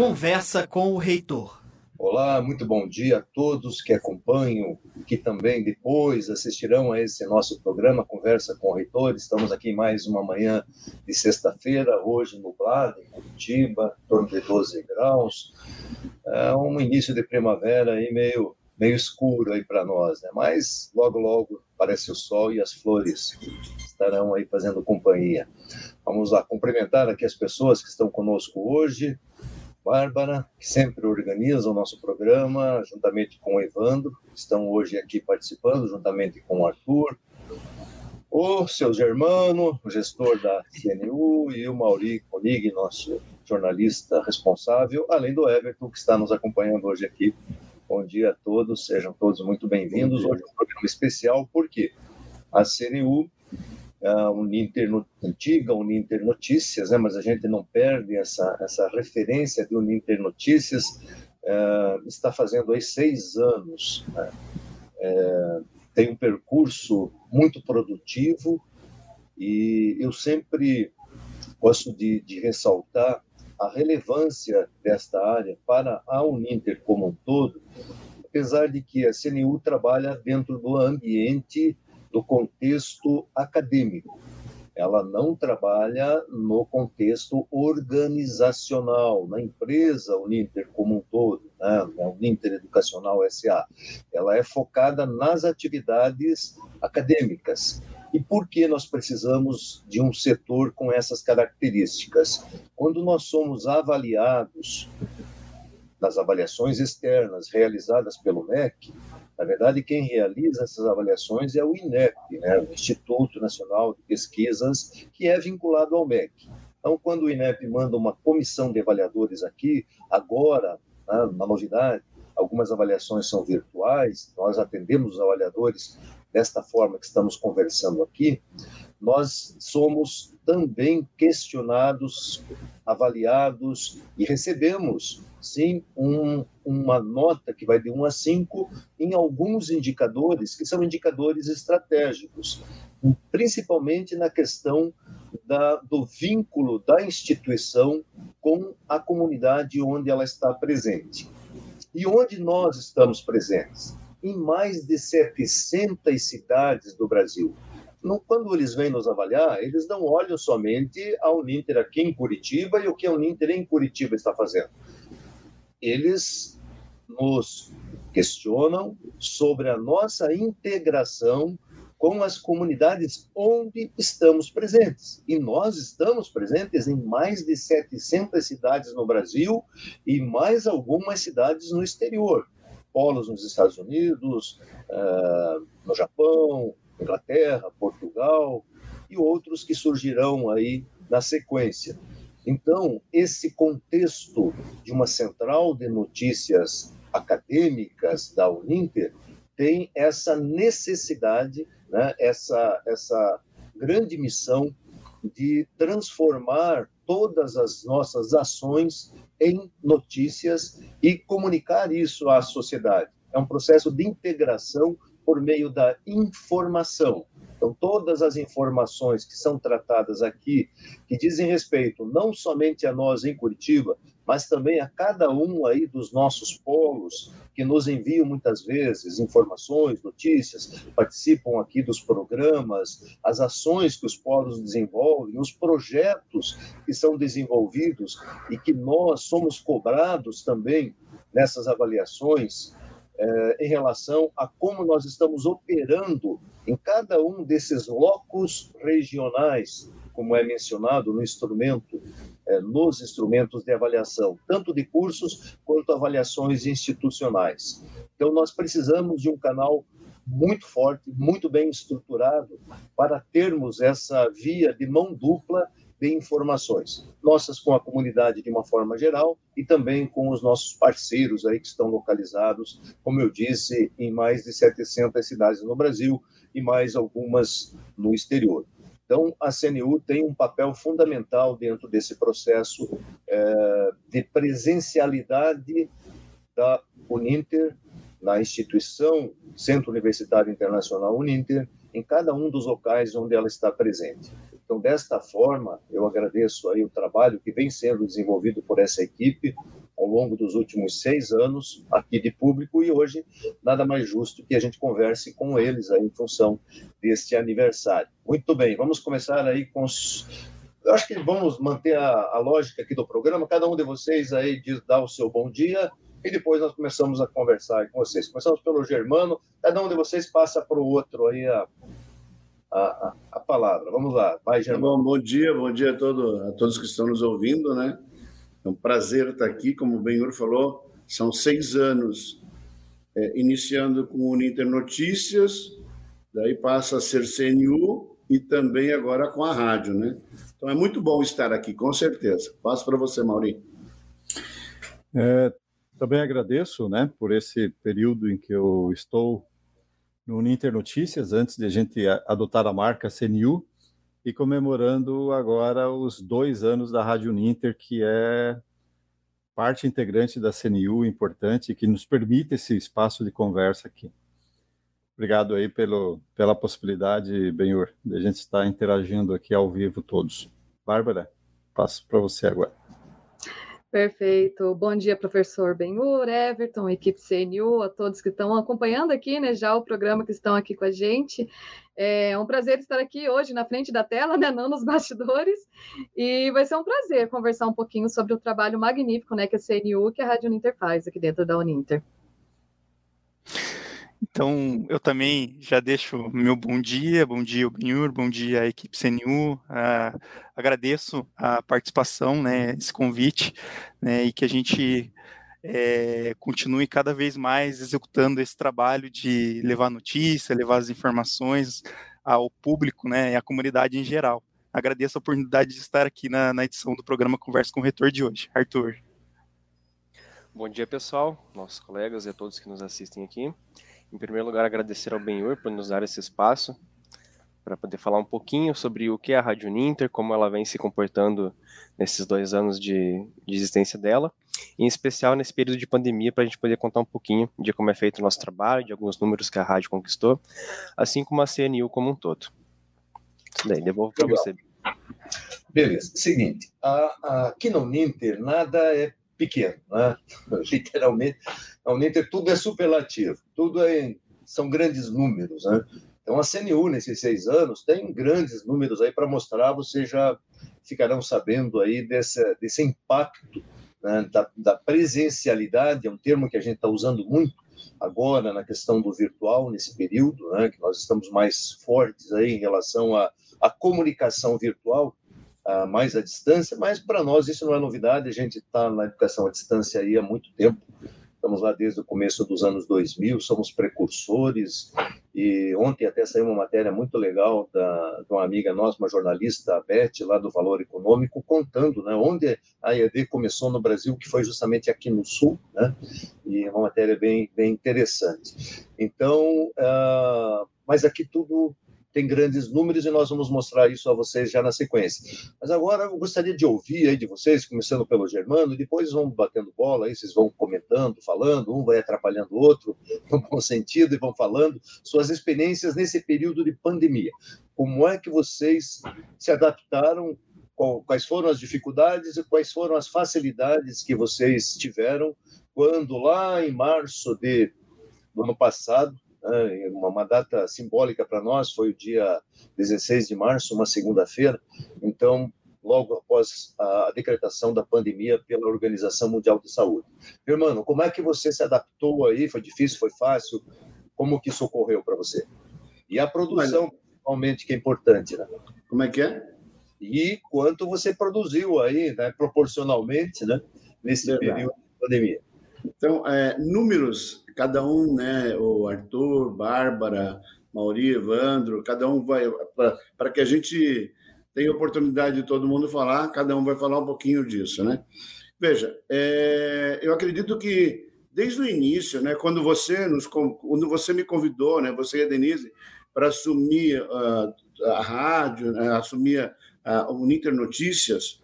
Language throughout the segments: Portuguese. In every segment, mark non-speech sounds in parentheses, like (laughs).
Conversa com o Reitor. Olá, muito bom dia a todos que acompanham, que também depois assistirão a esse nosso programa Conversa com o Reitor. Estamos aqui mais uma manhã de sexta-feira, hoje nublado em Curitiba, em torno de 12 graus. É um início de primavera aí meio meio escuro aí para nós, né? Mas logo logo aparece o sol e as flores estarão aí fazendo companhia. Vamos lá cumprimentar aqui as pessoas que estão conosco hoje. Bárbara, que sempre organiza o nosso programa, juntamente com o Evandro, que estão hoje aqui participando, juntamente com o Arthur, o seu Germano, o gestor da CNU, e o Mauri Konig, nosso jornalista responsável, além do Everton, que está nos acompanhando hoje aqui. Bom dia a todos, sejam todos muito bem-vindos. Hoje é um programa especial, porque a CNU a Uninter antiga, Uninter Notícias, né? mas a gente não perde essa, essa referência de Uninter Notícias, uh, está fazendo aí seis anos. Né? É, tem um percurso muito produtivo e eu sempre gosto de, de ressaltar a relevância desta área para a Uninter como um todo, apesar de que a CNU trabalha dentro do ambiente do contexto acadêmico. Ela não trabalha no contexto organizacional, na empresa Uninter como um todo, né? Uninter Educacional SA. Ela é focada nas atividades acadêmicas. E por que nós precisamos de um setor com essas características? Quando nós somos avaliados nas avaliações externas realizadas pelo MEC, na verdade, quem realiza essas avaliações é o INEP, né, o Instituto Nacional de Pesquisas, que é vinculado ao MEC. Então, quando o INEP manda uma comissão de avaliadores aqui, agora, né, uma novidade, algumas avaliações são virtuais, nós atendemos os avaliadores desta forma que estamos conversando aqui, nós somos também questionados, avaliados e recebemos sim um, uma nota que vai de 1 a 5 em alguns indicadores que são indicadores estratégicos, principalmente na questão da, do vínculo da instituição com a comunidade onde ela está presente. E onde nós estamos presentes? Em mais de 700 cidades do Brasil. quando eles vêm nos avaliar, eles não olham somente a Uninter aqui em Curitiba e o que a Uninter em Curitiba está fazendo eles nos questionam sobre a nossa integração com as comunidades onde estamos presentes. E nós estamos presentes em mais de 700 cidades no Brasil e mais algumas cidades no exterior. Polos nos Estados Unidos, uh, no Japão, Inglaterra, Portugal e outros que surgirão aí na sequência. Então, esse contexto de uma central de notícias acadêmicas da Uninter tem essa necessidade, né, essa, essa grande missão de transformar todas as nossas ações em notícias e comunicar isso à sociedade. É um processo de integração por meio da informação. Então, todas as informações que são tratadas aqui, que dizem respeito não somente a nós em Curitiba, mas também a cada um aí dos nossos polos, que nos enviam muitas vezes informações, notícias, participam aqui dos programas, as ações que os polos desenvolvem, os projetos que são desenvolvidos e que nós somos cobrados também nessas avaliações eh, em relação a como nós estamos operando em cada um desses locos regionais, como é mencionado no instrumento, eh, nos instrumentos de avaliação, tanto de cursos quanto avaliações institucionais. Então, nós precisamos de um canal muito forte, muito bem estruturado, para termos essa via de mão dupla de informações, nossas com a comunidade de uma forma geral e também com os nossos parceiros aí que estão localizados, como eu disse, em mais de 700 cidades no Brasil e mais algumas no exterior. Então, a CNU tem um papel fundamental dentro desse processo é, de presencialidade da Uninter na instituição Centro Universitário Internacional Uninter, em cada um dos locais onde ela está presente. Então, desta forma, eu agradeço aí o trabalho que vem sendo desenvolvido por essa equipe, ao longo dos últimos seis anos aqui de público e hoje nada mais justo que a gente converse com eles aí em função deste aniversário. Muito bem, vamos começar aí com os eu acho que vamos manter a, a, lógica aqui do programa. Cada um de vocês aí diz, dá o seu bom dia e depois nós começamos a conversar com vocês. Começamos pelo Germano. Cada um de vocês passa para o outro aí a, a, a, palavra. Vamos lá, vai, Germano. Bom, bom dia, bom dia a, todo, a todos que estão nos ouvindo, né? É um prazer estar aqui, como o Benhur falou, são seis anos é, iniciando com o Uninter Notícias, daí passa a ser CNU e também agora com a rádio, né? Então é muito bom estar aqui, com certeza. Passo para você, Maurinho. É, também agradeço, né, por esse período em que eu estou no Uninter Notícias, antes de a gente adotar a marca CNU, e comemorando agora os dois anos da Rádio Uninter, que é parte integrante da CNU, importante, que nos permite esse espaço de conversa aqui. Obrigado aí pelo, pela possibilidade, Benhur, de a gente estar interagindo aqui ao vivo todos. Bárbara, passo para você agora. Perfeito. Bom dia, professor Benhur, Everton, equipe CNU, a todos que estão acompanhando aqui, né, já o programa que estão aqui com a gente. É um prazer estar aqui hoje na frente da tela, né, não nos bastidores, e vai ser um prazer conversar um pouquinho sobre o trabalho magnífico, né, que a CNU, que a Rádio Uninter faz aqui dentro da Uninter. Então, eu também já deixo meu bom dia, bom dia, Benhur, bom dia, equipe CNU. Uh, ah, agradeço a participação, né, esse convite, né, e que a gente é, continue cada vez mais executando esse trabalho de levar notícia, levar as informações ao público, né, e à comunidade em geral. Agradeço a oportunidade de estar aqui na, na edição do programa Conversa com o Reitor de hoje. Arthur. Bom dia, pessoal, nossos colegas e a todos que nos assistem aqui. Em primeiro lugar, agradecer ao Benhur por nos dar esse espaço para poder falar um pouquinho sobre o que é a Rádio Ninter, como ela vem se comportando nesses dois anos de, de existência dela, em especial nesse período de pandemia, para a gente poder contar um pouquinho de como é feito o nosso trabalho, de alguns números que a rádio conquistou, assim como a CNU como um todo. Isso daí, devolvo para você. Beleza. Seguinte, aqui no Ninter nada é pequeno, né? (laughs) literalmente. A Uninter tudo é superlativo, tudo é, são grandes números. Né? Então a CNU, nesses seis anos, tem grandes números aí para mostrar, vocês já ficarão sabendo aí desse, desse impacto né? da, da presencialidade, é um termo que a gente está usando muito agora na questão do virtual, nesse período, né? que nós estamos mais fortes aí em relação à, à comunicação virtual, mais à distância, mas para nós isso não é novidade, a gente está na educação à distância aí há muito tempo, estamos lá desde o começo dos anos 2000, somos precursores, e ontem até saiu uma matéria muito legal da, de uma amiga nossa, uma jornalista, a Beth, lá do Valor Econômico, contando né, onde a EAD começou no Brasil, que foi justamente aqui no Sul, né, e é uma matéria bem, bem interessante. Então, uh, mas aqui tudo tem grandes números e nós vamos mostrar isso a vocês já na sequência. Mas agora eu gostaria de ouvir aí de vocês, começando pelo Germano, depois vão batendo bola aí, vocês vão comentando, falando, um vai atrapalhando o outro, (laughs) no bom sentido, e vão falando suas experiências nesse período de pandemia. Como é que vocês se adaptaram quais foram as dificuldades e quais foram as facilidades que vocês tiveram quando lá em março de, do ano passado uma, uma data simbólica para nós, foi o dia 16 de março, uma segunda-feira, então, logo após a decretação da pandemia pela Organização Mundial de Saúde. Meu irmão, como é que você se adaptou aí? Foi difícil, foi fácil? Como que isso ocorreu para você? E a produção, principalmente, que é importante, né? Como é que é? E quanto você produziu aí, né, proporcionalmente, né, nesse Verdade. período de pandemia. Então, é, números, cada um, né, o Arthur, Bárbara, Mauri, Evandro, cada um vai, para que a gente tenha oportunidade de todo mundo falar, cada um vai falar um pouquinho disso, né? Veja, é, eu acredito que desde o início, né, quando você nos, quando você me convidou, né, você e a Denise, para assumir uh, a rádio, né, assumir uh, o Uninter Notícias,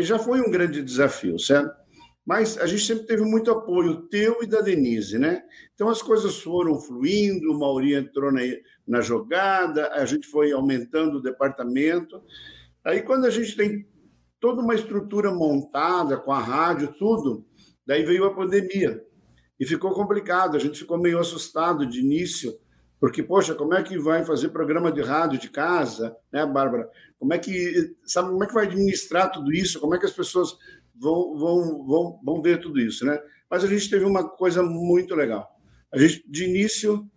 já foi um grande desafio, certo? Mas a gente sempre teve muito apoio teu e da Denise, né? Então as coisas foram fluindo, o Mauri entrou na, na jogada, a gente foi aumentando o departamento. Aí quando a gente tem toda uma estrutura montada com a rádio, tudo, Daí veio a pandemia e ficou complicado. A gente ficou meio assustado de início, porque, poxa, como é que vai fazer programa de rádio de casa, né, Bárbara? Como é que, sabe, como é que vai administrar tudo isso? Como é que as pessoas vão, vão, vão, vão ver tudo isso, né? Mas a gente teve uma coisa muito legal. A gente, de início,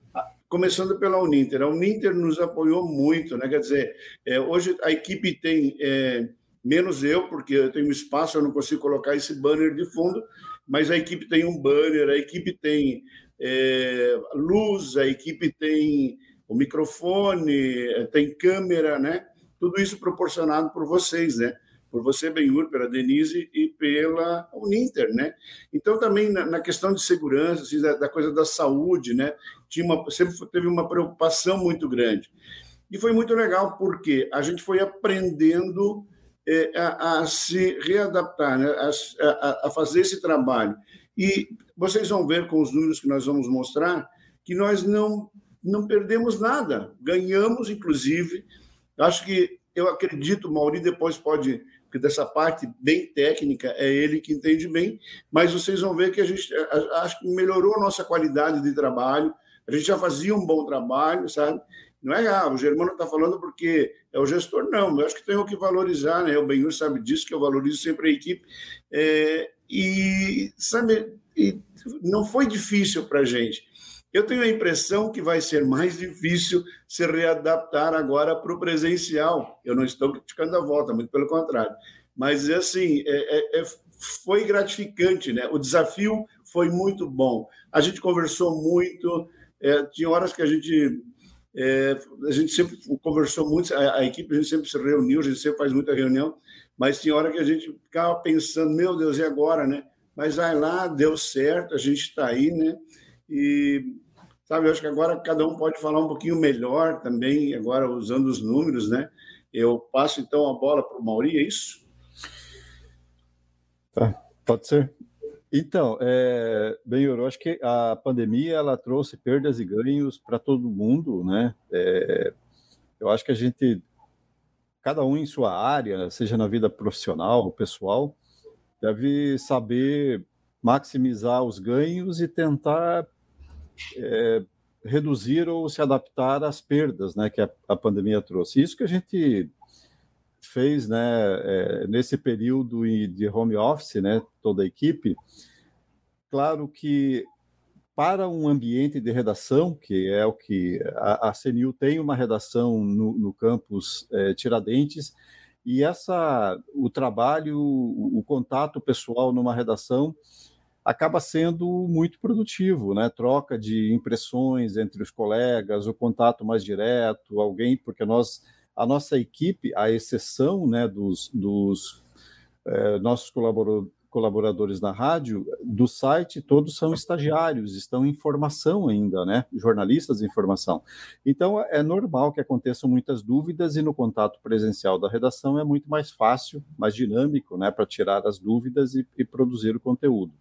começando pela Uninter. A Uninter nos apoiou muito, né? Quer dizer, é, hoje a equipe tem é, menos eu, porque eu tenho espaço, eu não consigo colocar esse banner de fundo, mas a equipe tem um banner, a equipe tem é, luz, a equipe tem o microfone, é, tem câmera, né? Tudo isso proporcionado por vocês, né? Por você, Benhur, pela Denise e pela Uninter, né? Então, também na, na questão de segurança, assim, da, da, coisa da saúde, né? Tinha uma, sempre teve uma preocupação muito grande. E foi muito legal, porque a gente foi aprendendo é, a, a, se readaptar, né? a, a, a, fazer esse trabalho. E vocês vão ver com os números que nós vamos mostrar que nós não, não perdemos nada, ganhamos, inclusive. Acho que eu acredito, Mauri depois pode, porque dessa parte bem técnica é ele que entende bem, mas vocês vão ver que a gente acho que melhorou a nossa qualidade de trabalho. A gente já fazia um bom trabalho, sabe? Não é, ah, o Germano está falando porque é o gestor, não. Eu acho que tenho que valorizar, né? O Benhur sabe disso, que eu valorizo sempre a equipe. É, e, sabe, e não foi difícil para a gente. Eu tenho a impressão que vai ser mais difícil se readaptar agora para o presencial. Eu não estou criticando a volta, muito pelo contrário. Mas, assim, é, é, é, foi gratificante, né? O desafio foi muito bom. A gente conversou muito, é, tinha horas que a gente é, a gente sempre conversou muito, a, a, equipe a gente sempre se reuniu, a gente sempre faz muita reunião, mas tinha hora que a gente ficava pensando, meu Deus, e agora, né? Mas vai lá, deu certo, a gente está aí, né? E, sabe, eu acho que agora cada um pode falar um pouquinho melhor também, agora usando os números, né? Eu passo então a bola para o Mauri, é isso? Tá, pode ser. Então, é, bem, eu acho que a pandemia ela trouxe perdas e ganhos para todo mundo, né? É, eu acho que a gente, cada um em sua área, seja na vida profissional pessoal, deve saber maximizar os ganhos e tentar é, reduzir ou se adaptar às perdas, né, que a, a pandemia trouxe. Isso que a gente fez né, é, nesse período de home office, né, toda a equipe. Claro que para um ambiente de redação, que é o que a, a CNU tem uma redação no, no campus é, Tiradentes, e essa o trabalho, o, o contato pessoal numa redação acaba sendo muito produtivo, né? Troca de impressões entre os colegas, o contato mais direto, alguém, porque nós a nossa equipe, à exceção né, dos, dos é, nossos colaboradores na rádio, do site, todos são estagiários, estão em formação ainda, né? Jornalistas em formação. Então, é normal que aconteçam muitas dúvidas e no contato presencial da redação é muito mais fácil, mais dinâmico, né? Para tirar as dúvidas e, e produzir o conteúdo.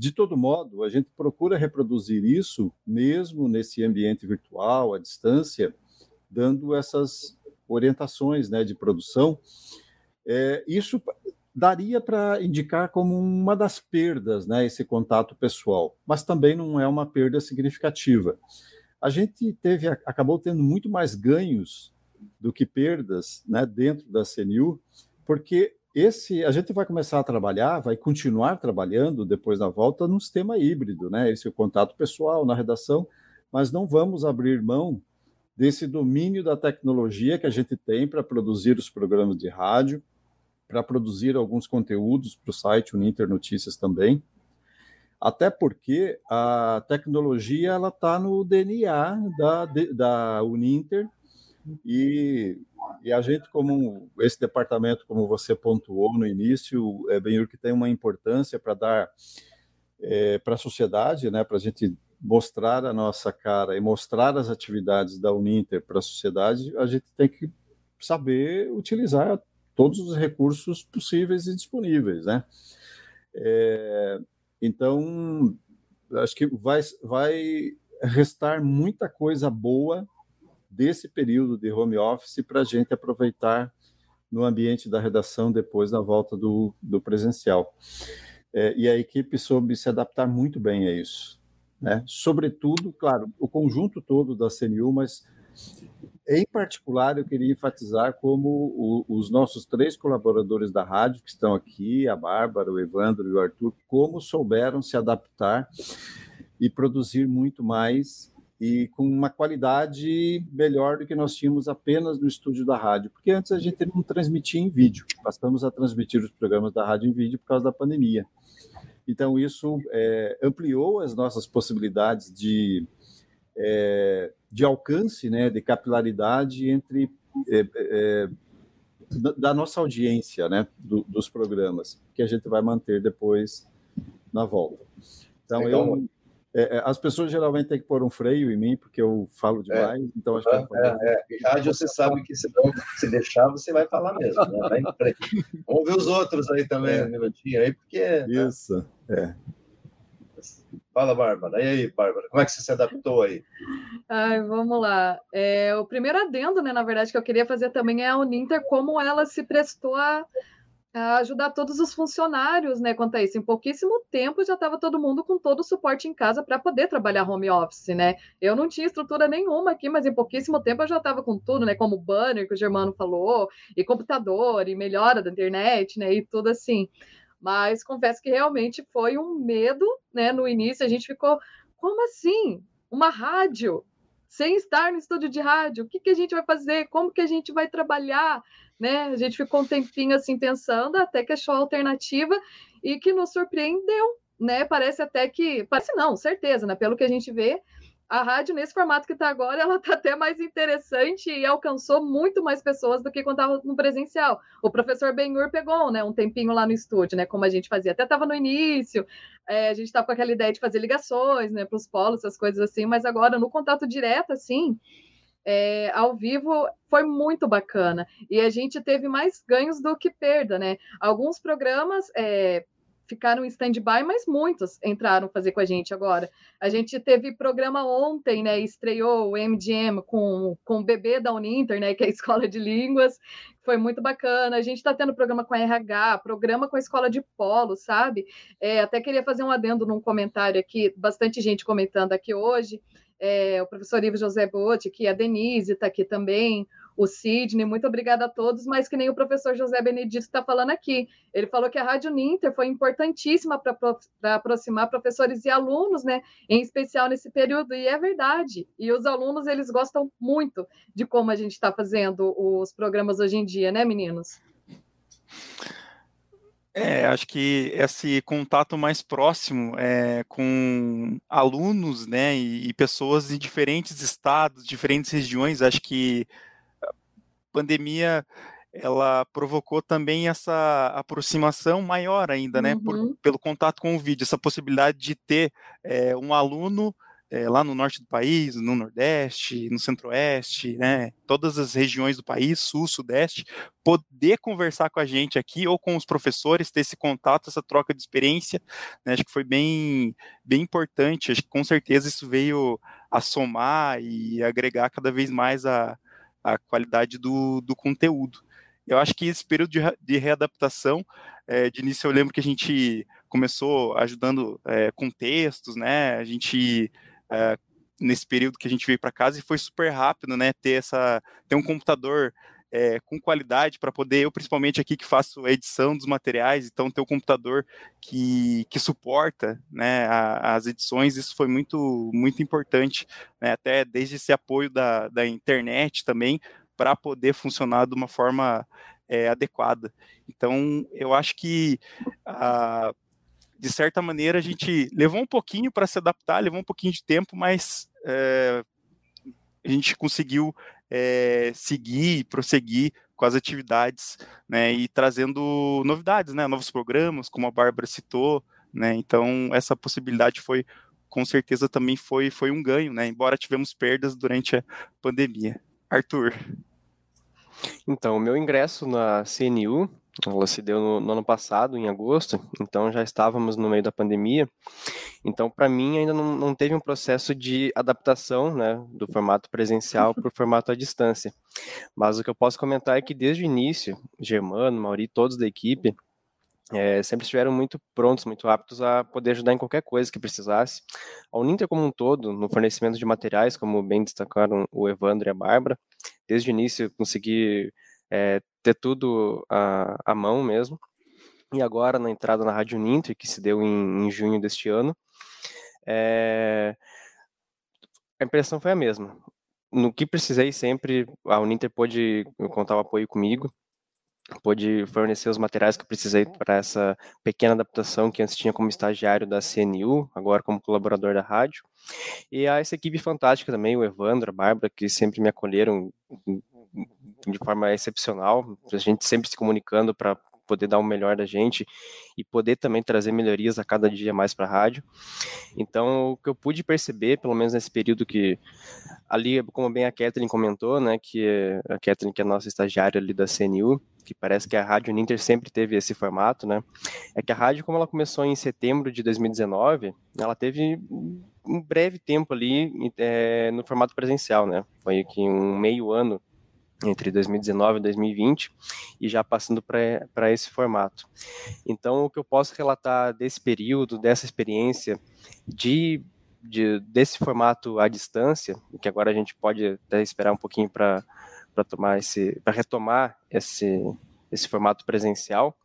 De todo modo, a gente procura reproduzir isso mesmo nesse ambiente virtual, à distância, dando essas orientações né, de produção, é, isso daria para indicar como uma das perdas, né, esse contato pessoal, mas também não é uma perda significativa. A gente teve, acabou tendo muito mais ganhos do que perdas né, dentro da CNU, porque esse a gente vai começar a trabalhar, vai continuar trabalhando depois da volta num sistema híbrido, né? Esse é o contato pessoal na redação, mas não vamos abrir mão desse domínio da tecnologia que a gente tem para produzir os programas de rádio, para produzir alguns conteúdos para o site Uninter Notícias também. Até porque a tecnologia ela está no DNA da, da Uninter e, e a gente, como esse departamento, como você pontuou no início, é bem que tem uma importância para dar é, para a sociedade, né, para a gente mostrar a nossa cara e mostrar as atividades da Uninter para a sociedade, a gente tem que saber utilizar todos os recursos possíveis e disponíveis, né? É, então, acho que vai, vai restar muita coisa boa desse período de home office para a gente aproveitar no ambiente da redação depois da volta do, do presencial. é, e a equipe soube se adaptar muito bem a isso. Né? Sobretudo, claro, o conjunto todo da CNU, mas em particular eu queria enfatizar como o, os nossos três colaboradores da rádio que estão aqui, a Bárbara, o Evandro e o Arthur, como souberam se adaptar e produzir muito mais e com uma qualidade melhor do que nós tínhamos apenas no estúdio da rádio, porque antes a gente não transmitia em vídeo, passamos a transmitir os programas da rádio em vídeo por causa da pandemia. Então, isso é, ampliou as nossas possibilidades de, é, de alcance, né, de capilaridade entre é, é da nossa audiência, né, do, dos programas, que a gente vai manter depois na volta. Então, Legal. eu é, é, as pessoas geralmente têm que pôr um freio em mim, porque eu falo é. demais, é. então acho que... É, é, é. rádio você sabe que se, não, se deixar, você vai falar mesmo, né? vai Vamos ver os outros aí também, um minutinho aí, porque... Né? Isso, é. Fala, Bárbara. E aí, Bárbara, como é que você se adaptou aí? Ai, vamos lá. É, o primeiro adendo, né, na verdade, que eu queria fazer também é a Uninter, como ela se prestou a ajudar todos os funcionários, né, quanto a isso. Em pouquíssimo tempo já estava todo mundo com todo o suporte em casa para poder trabalhar home office, né? Eu não tinha estrutura nenhuma aqui, mas em pouquíssimo tempo eu já estava com tudo, né, como banner que o Germano falou, e computador, e melhora da internet, né, e tudo assim. Mas confesso que realmente foi um medo, né, no início a gente ficou, como assim? Uma rádio? Sem estar no estúdio de rádio, o que, que a gente vai fazer? Como que a gente vai trabalhar? Né? A gente ficou um tempinho assim pensando, até que achou a alternativa e que nos surpreendeu, né? Parece até que, parece não, certeza, né? Pelo que a gente vê, a rádio nesse formato que está agora, (laughs) ela está até mais interessante e alcançou muito mais pessoas do que quando estava no presencial. O professor Benhur pegou, né, um tempinho lá no estúdio, né, como a gente fazia. Até estava no início, é, a gente estava com aquela ideia de fazer ligações, né, para os polos, essas coisas assim. Mas agora no contato direto, assim, é, ao vivo foi muito bacana. E a gente teve mais ganhos do que perda, né? Alguns programas é, ficaram em stand-by, mas muitos entraram fazer com a gente agora. A gente teve programa ontem, né? Estreou o MGM com, com o bebê da Uninter, né? Que é a Escola de Línguas. Foi muito bacana. A gente está tendo programa com a RH, programa com a Escola de Polo, sabe? É, até queria fazer um adendo num comentário aqui, bastante gente comentando aqui hoje é, o professor Ivo José Botti, que a Denise está aqui também, o Sidney, muito obrigada a todos, mas que nem o professor José Benedito está falando aqui. Ele falou que a Rádio Ninter foi importantíssima para aproximar professores e alunos, né? Em especial nesse período, e é verdade. E os alunos, eles gostam muito de como a gente está fazendo os programas hoje em dia, né, meninos? É, acho que esse contato mais próximo é, com alunos, né, e, e, pessoas em diferentes estados, diferentes regiões, acho que a pandemia ela provocou também essa aproximação maior ainda, né, uhum. por, pelo contato com o vídeo, essa possibilidade de ter é, um aluno é, lá no norte do país, no nordeste, no centro-oeste, né, todas as regiões do país, sul, sudeste, poder conversar com a gente aqui ou com os professores, ter esse contato, essa troca de experiência, né, acho que foi bem, bem importante, acho que com certeza isso veio a somar e agregar cada vez mais a, a qualidade do, do conteúdo. Eu acho que esse período de, de readaptação, é, de início eu lembro que a gente começou ajudando é, com textos, né, a gente é, nesse período que a gente veio para casa e foi super rápido, né? Ter essa, ter um computador é, com qualidade para poder, eu principalmente aqui que faço a edição dos materiais, então ter um computador que, que suporta né, a, as edições, isso foi muito, muito importante, né, até desde esse apoio da, da internet também, para poder funcionar de uma forma é, adequada. Então, eu acho que a de certa maneira, a gente levou um pouquinho para se adaptar, levou um pouquinho de tempo, mas é, a gente conseguiu é, seguir, prosseguir com as atividades, né, e trazendo novidades, né, novos programas, como a Bárbara citou, né, então essa possibilidade foi, com certeza também foi, foi um ganho, né, embora tivemos perdas durante a pandemia. Arthur. Então, o meu ingresso na CNU ela se deu no, no, ano passado, em agosto, então já estávamos no meio da pandemia. Então, para mim, ainda não, não, teve um processo de adaptação né, do formato presencial para o formato à distância. Mas o que eu posso comentar é que desde o início, Germano, Mauri, todos da equipe, é, sempre estiveram muito prontos, muito aptos a poder ajudar em qualquer coisa que precisasse. A Uninter como um todo, no fornecimento de materiais, como bem destacaram o Evandro e a Bárbara, desde o início consegui é, ter tudo à, à, mão mesmo. E agora, na entrada na Rádio Uninter, que se deu em, em junho deste ano, é, a impressão foi a mesma. No que precisei sempre, a Uninter pôde contar o apoio comigo, pôde fornecer os materiais que eu precisei para essa pequena adaptação que antes tinha como estagiário da CNU, agora como colaborador da rádio. E a essa equipe fantástica também, o Evandro, a Bárbara, que sempre me acolheram de forma excepcional, a gente sempre se comunicando para poder dar o melhor da gente e poder também trazer melhorias a cada dia mais para a rádio. Então, o que eu pude perceber, pelo menos nesse período que ali, como bem a Kathleen comentou, né, que a Kathleen que é a nossa estagiária ali da CNU, que parece que a Rádio Ninter sempre teve esse formato, né? É que a rádio, como ela começou em setembro de 2019, ela teve um breve tempo ali é, no formato presencial, né? Foi aqui um meio ano entre 2019 e 2020 e já passando para esse formato. Então, o que eu posso relatar desse período, dessa experiência de, de desse formato à distância, que agora a gente pode até esperar um pouquinho para tomar esse para retomar esse esse formato presencial,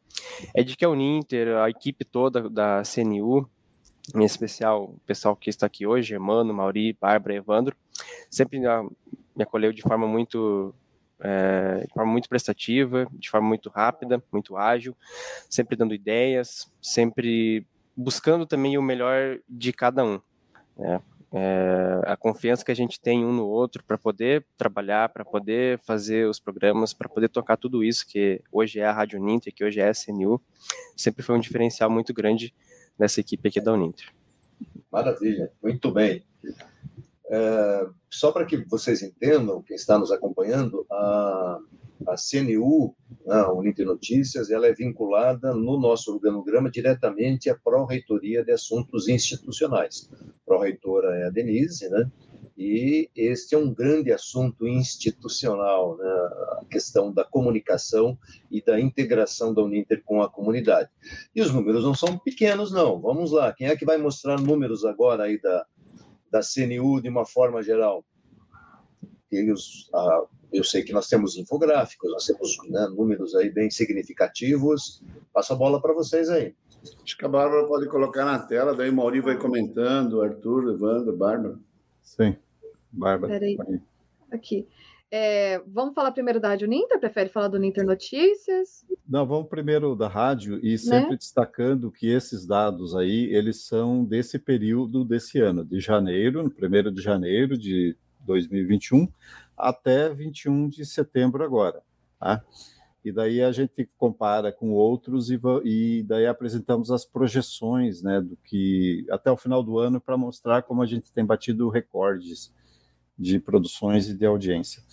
é de que a Uninter, a equipe toda da CNU, em especial o pessoal que está aqui hoje, Emano, Mauri, Bárbara, Evandro, sempre me acolheu de forma muito é, de forma muito prestativa, de forma muito rápida, muito ágil, sempre dando ideias, sempre buscando também o melhor de cada um. Né? É, a confiança que a gente tem um no outro para poder trabalhar, para poder fazer os programas, para poder tocar tudo isso que hoje é a Rádio Uninter, que hoje é a SNU, sempre foi um diferencial muito grande nessa equipe aqui da Uninter. Maravilha, muito bem. É, só para que vocês entendam, quem está nos acompanhando, a, a CNU, né, a Uninter Notícias, ela é vinculada no nosso organograma diretamente à Pró-Reitoria de Assuntos Institucionais. Pró-reitora é a Denise, né? E este é um grande assunto institucional, né? a questão da comunicação e da integração da Uninter com a comunidade. E os números não são pequenos, não. Vamos lá, quem é que vai mostrar números agora aí da, da CNU de uma forma geral. Eles, ah, eu sei que nós temos infográficos, nós temos né, números aí bem significativos. Passo a bola para vocês aí. Acho que a Bárbara pode colocar na tela, daí o Mauri vai comentando, Arthur, Evandro, Bárbara. Sim, Bárbara. Peraí. Aqui. É, vamos falar primeiro da Rádio Ninter? Prefere falar do Ninter Notícias? Não, vamos primeiro da rádio e né? sempre né? destacando que esses dados aí, eles são desse período desse ano, de janeiro, no primeiro de janeiro de 2021 até 21 de setembro agora, tá? E daí a gente compara com outros e, e daí apresentamos as projeções, né, do que até o final do ano para mostrar como a gente tem batido recordes de produções e de audiência.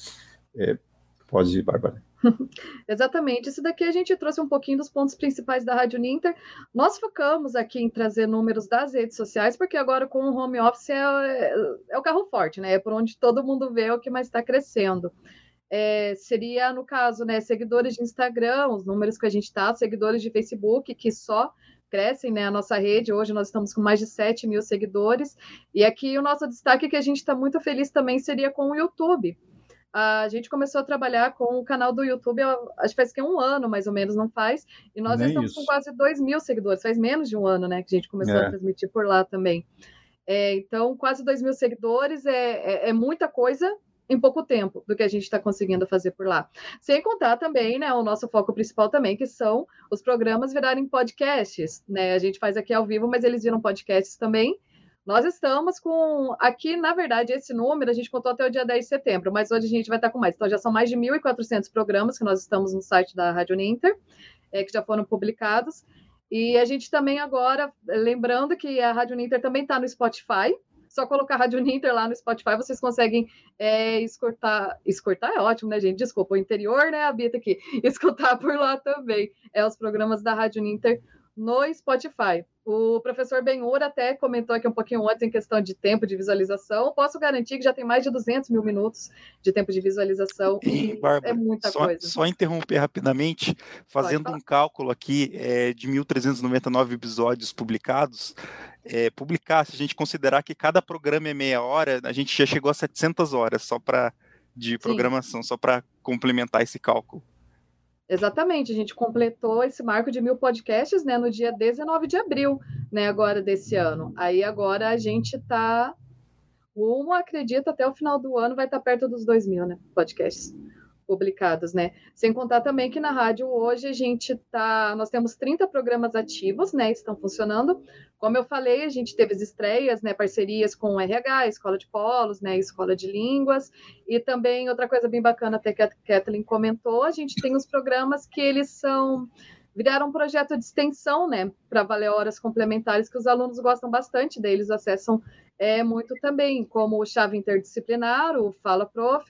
É, pode ir, Bárbara. (laughs) Exatamente. Isso daqui a gente trouxe um pouquinho dos pontos principais da Rádio Ninter. Nós focamos aqui em trazer números das redes sociais, porque agora com o home office é, é, é o carro forte, né? É por onde todo mundo vê o que mais está crescendo. É, seria, no caso, né, seguidores de Instagram, os números que a gente está, seguidores de Facebook, que só crescem, né? A nossa rede, hoje nós estamos com mais de 7 mil seguidores. E aqui o nosso destaque que a gente está muito feliz também seria com o YouTube. A gente começou a trabalhar com o canal do YouTube, acho que faz que um ano, mais ou menos, não faz. E nós Nem estamos isso. com quase 2 mil seguidores, faz menos de um ano, né? Que a gente começou é. a transmitir por lá também. É, então, quase 2 mil seguidores é, é, é muita coisa em pouco tempo do que a gente está conseguindo fazer por lá. Sem contar também, né, o nosso foco principal também, que são os programas virarem podcasts, né? A gente faz aqui ao vivo, mas eles viram podcasts também. Nós estamos com, aqui, na verdade, esse número a gente contou até o dia 10 de setembro, mas hoje a gente vai estar com mais. Então, já são mais de 1.400 programas que nós estamos no site da Rádio Ninter, é, que já foram publicados. E a gente também agora, lembrando que a Rádio Ninter também está no Spotify, só colocar Rádio Ninter lá no Spotify, vocês conseguem é, escutar. Escutar é ótimo, né, gente? Desculpa, o interior, né? Habita aqui. (laughs) Escutar por lá também. É os programas da Rádio Ninter no Spotify. O professor Benhur até comentou aqui um pouquinho antes em questão de tempo de visualização. Posso garantir que já tem mais de 200 mil minutos de tempo de visualização. E, Bárbara, é muita só, coisa. Só interromper rapidamente, fazendo um cálculo aqui é, de 1.399 episódios publicados. É, publicar, se a gente considerar que cada programa é meia hora, a gente já chegou a 700 horas só para de programação, Sim. só para complementar esse cálculo. Exatamente, a gente completou esse marco de mil podcasts né, no dia 19 de abril, né, agora desse ano. Aí agora a gente está, rumo, acredito, até o final do ano vai estar tá perto dos dois mil né, podcasts publicados, né? Sem contar também que na rádio hoje a gente tá, nós temos 30 programas ativos, né, estão funcionando. Como eu falei, a gente teve as estreias, né, parcerias com o RH, Escola de Polos, né, Escola de Línguas, e também outra coisa bem bacana até que a Kathleen comentou, a gente tem os programas que eles são viraram um projeto de extensão, né, para valer horas complementares que os alunos gostam bastante deles, acessam é, muito também, como o Chave Interdisciplinar, o Fala Prof,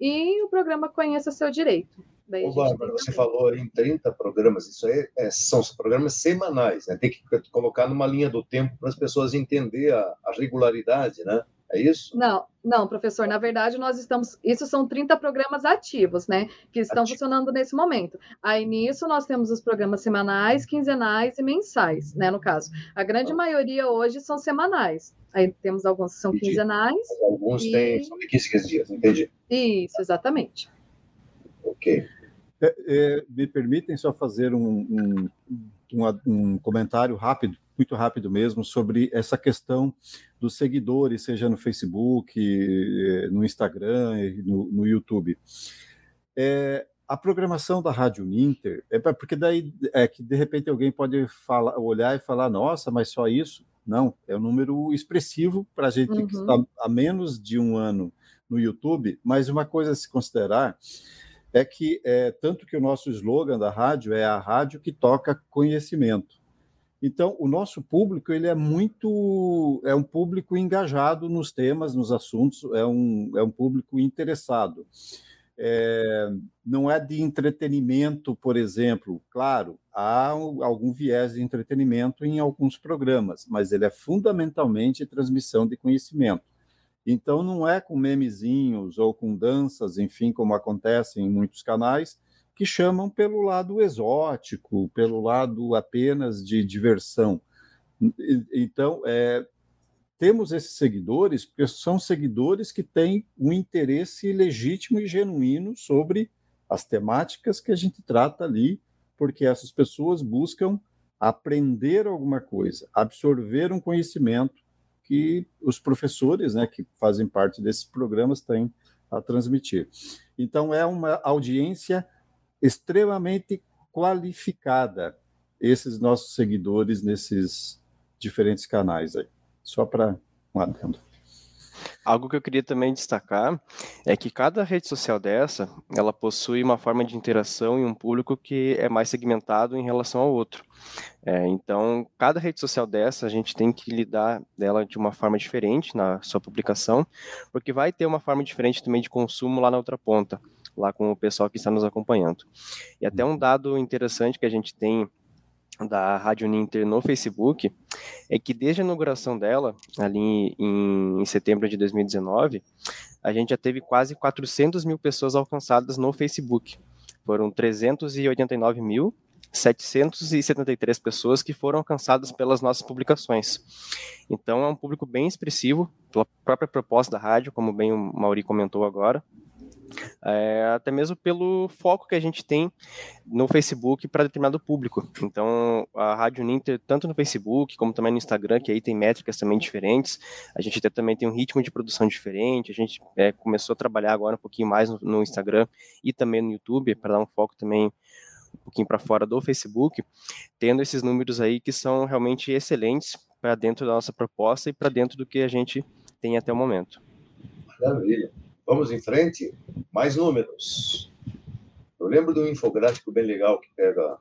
e o programa Conheça Seu Direito. Daí Ô, Bárbara, você falou em 30 programas, isso aí é, são programas semanais, né? Tem que colocar numa linha do tempo para as pessoas entenderem a, a regularidade, né? É isso? Não, não, professor. Na verdade, nós estamos. Isso são 30 programas ativos, né? Que estão Ativo. funcionando nesse momento. Aí nisso nós temos os programas semanais, quinzenais e mensais, né? No caso. A grande ah. maioria hoje são semanais. Aí temos alguns que são entendi. quinzenais. Alguns e... têm são de 15, 15 dias, entendi. Isso, exatamente. Ok. É, é, me permitem só fazer um, um, um, um comentário rápido muito rápido mesmo sobre essa questão dos seguidores, seja no Facebook, eh, no Instagram, no, no YouTube. É, a programação da Rádio Ninter, é porque daí é que de repente alguém pode falar, olhar e falar, nossa, mas só isso? Não, é um número expressivo para a gente uhum. que está há menos de um ano no YouTube, mas uma coisa a se considerar é que é, tanto que o nosso slogan da rádio é a rádio que toca conhecimento. Então, o nosso público ele é muito é um público engajado nos temas, nos assuntos, é um, é um público interessado. É, não é de entretenimento, por exemplo. Claro, há algum viés de entretenimento em alguns programas, mas ele é fundamentalmente transmissão de conhecimento. Então, não é com memezinhos ou com danças, enfim, como acontece em muitos canais, que chamam pelo lado exótico, pelo lado apenas de diversão. Então, é, temos esses seguidores, porque são seguidores que têm um interesse legítimo e genuíno sobre as temáticas que a gente trata ali, porque essas pessoas buscam aprender alguma coisa, absorver um conhecimento que os professores, né, que fazem parte desses programas, têm a transmitir. Então, é uma audiência extremamente qualificada esses nossos seguidores nesses diferentes canais aí. Só para um adendo. Algo que eu queria também destacar é que cada rede social dessa, ela possui uma forma de interação e um público que é mais segmentado em relação ao outro. É, então, cada rede social dessa, a gente tem que lidar dela de uma forma diferente na sua publicação, porque vai ter uma forma diferente também de consumo lá na outra ponta lá com o pessoal que está nos acompanhando. E até um dado interessante que a gente tem da Rádio Ninter no Facebook é que desde a inauguração dela, ali em, em setembro de 2019, a gente já teve quase 400 mil pessoas alcançadas no Facebook. Foram 389 mil 773 pessoas que foram alcançadas pelas nossas publicações. Então é um público bem expressivo, pela própria proposta da rádio, como bem o Mauri comentou agora, é, até mesmo pelo foco que a gente tem no Facebook para determinado público. Então, a Rádio Ninter, tanto no Facebook como também no Instagram, que aí tem métricas também diferentes, a gente até também tem um ritmo de produção diferente, a gente é, começou a trabalhar agora um pouquinho mais no, no Instagram e também no YouTube, para dar um foco também um pouquinho para fora do Facebook, tendo esses números aí que são realmente excelentes para dentro da nossa proposta e para dentro do que a gente tem até o momento. Maravilha. Vamos em frente. Mais números. Eu lembro de um infográfico bem legal que pega,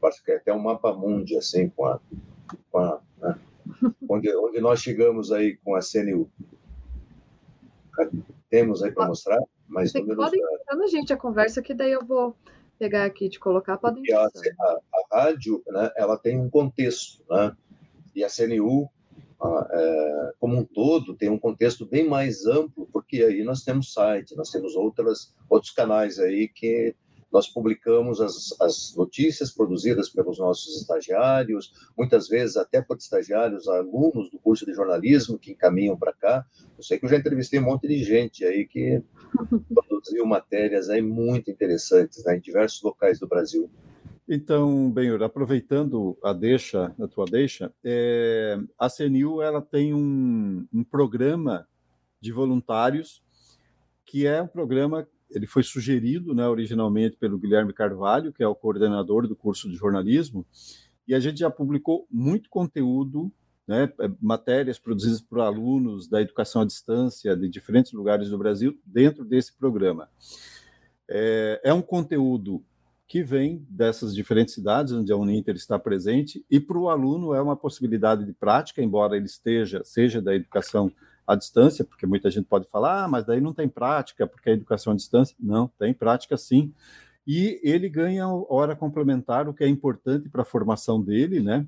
parece que é até um mapa mundi, assim, com a, com a né? onde, onde nós chegamos aí com a CNU. Temos aí para mostrar mais Você números. Pode da... gente a conversa, que daí eu vou pegar aqui de colocar, podem a, a, a, rádio, né, ela tem um contexto, né? E a CNU, é, como um todo, tem um contexto bem mais amplo, porque aí nós temos site, nós temos outras, outros canais aí que nós publicamos as, as notícias produzidas pelos nossos estagiários, muitas vezes até por estagiários, alunos do curso de jornalismo que encaminham para cá. Eu sei que eu já entrevistei um monte de gente aí que (laughs) produziu matérias aí muito interessantes né, em diversos locais do Brasil. Então, Benhur, aproveitando a deixa, a tua deixa, é, a CNU ela tem um, um programa de voluntários que é um programa ele foi sugerido né, originalmente pelo Guilherme Carvalho, que é o coordenador do curso de jornalismo, e a gente já publicou muito conteúdo, né, é, matérias produzidas por alunos da educação à distância de diferentes lugares do Brasil dentro desse programa. É, é um conteúdo que vem dessas diferentes cidades onde a Uninter está presente, e para o aluno é uma possibilidade de prática, embora ele esteja, seja da educação à distância, porque muita gente pode falar, ah, mas daí não tem prática, porque a educação à distância. Não, tem prática sim. E ele ganha hora complementar, o que é importante para a formação dele, né?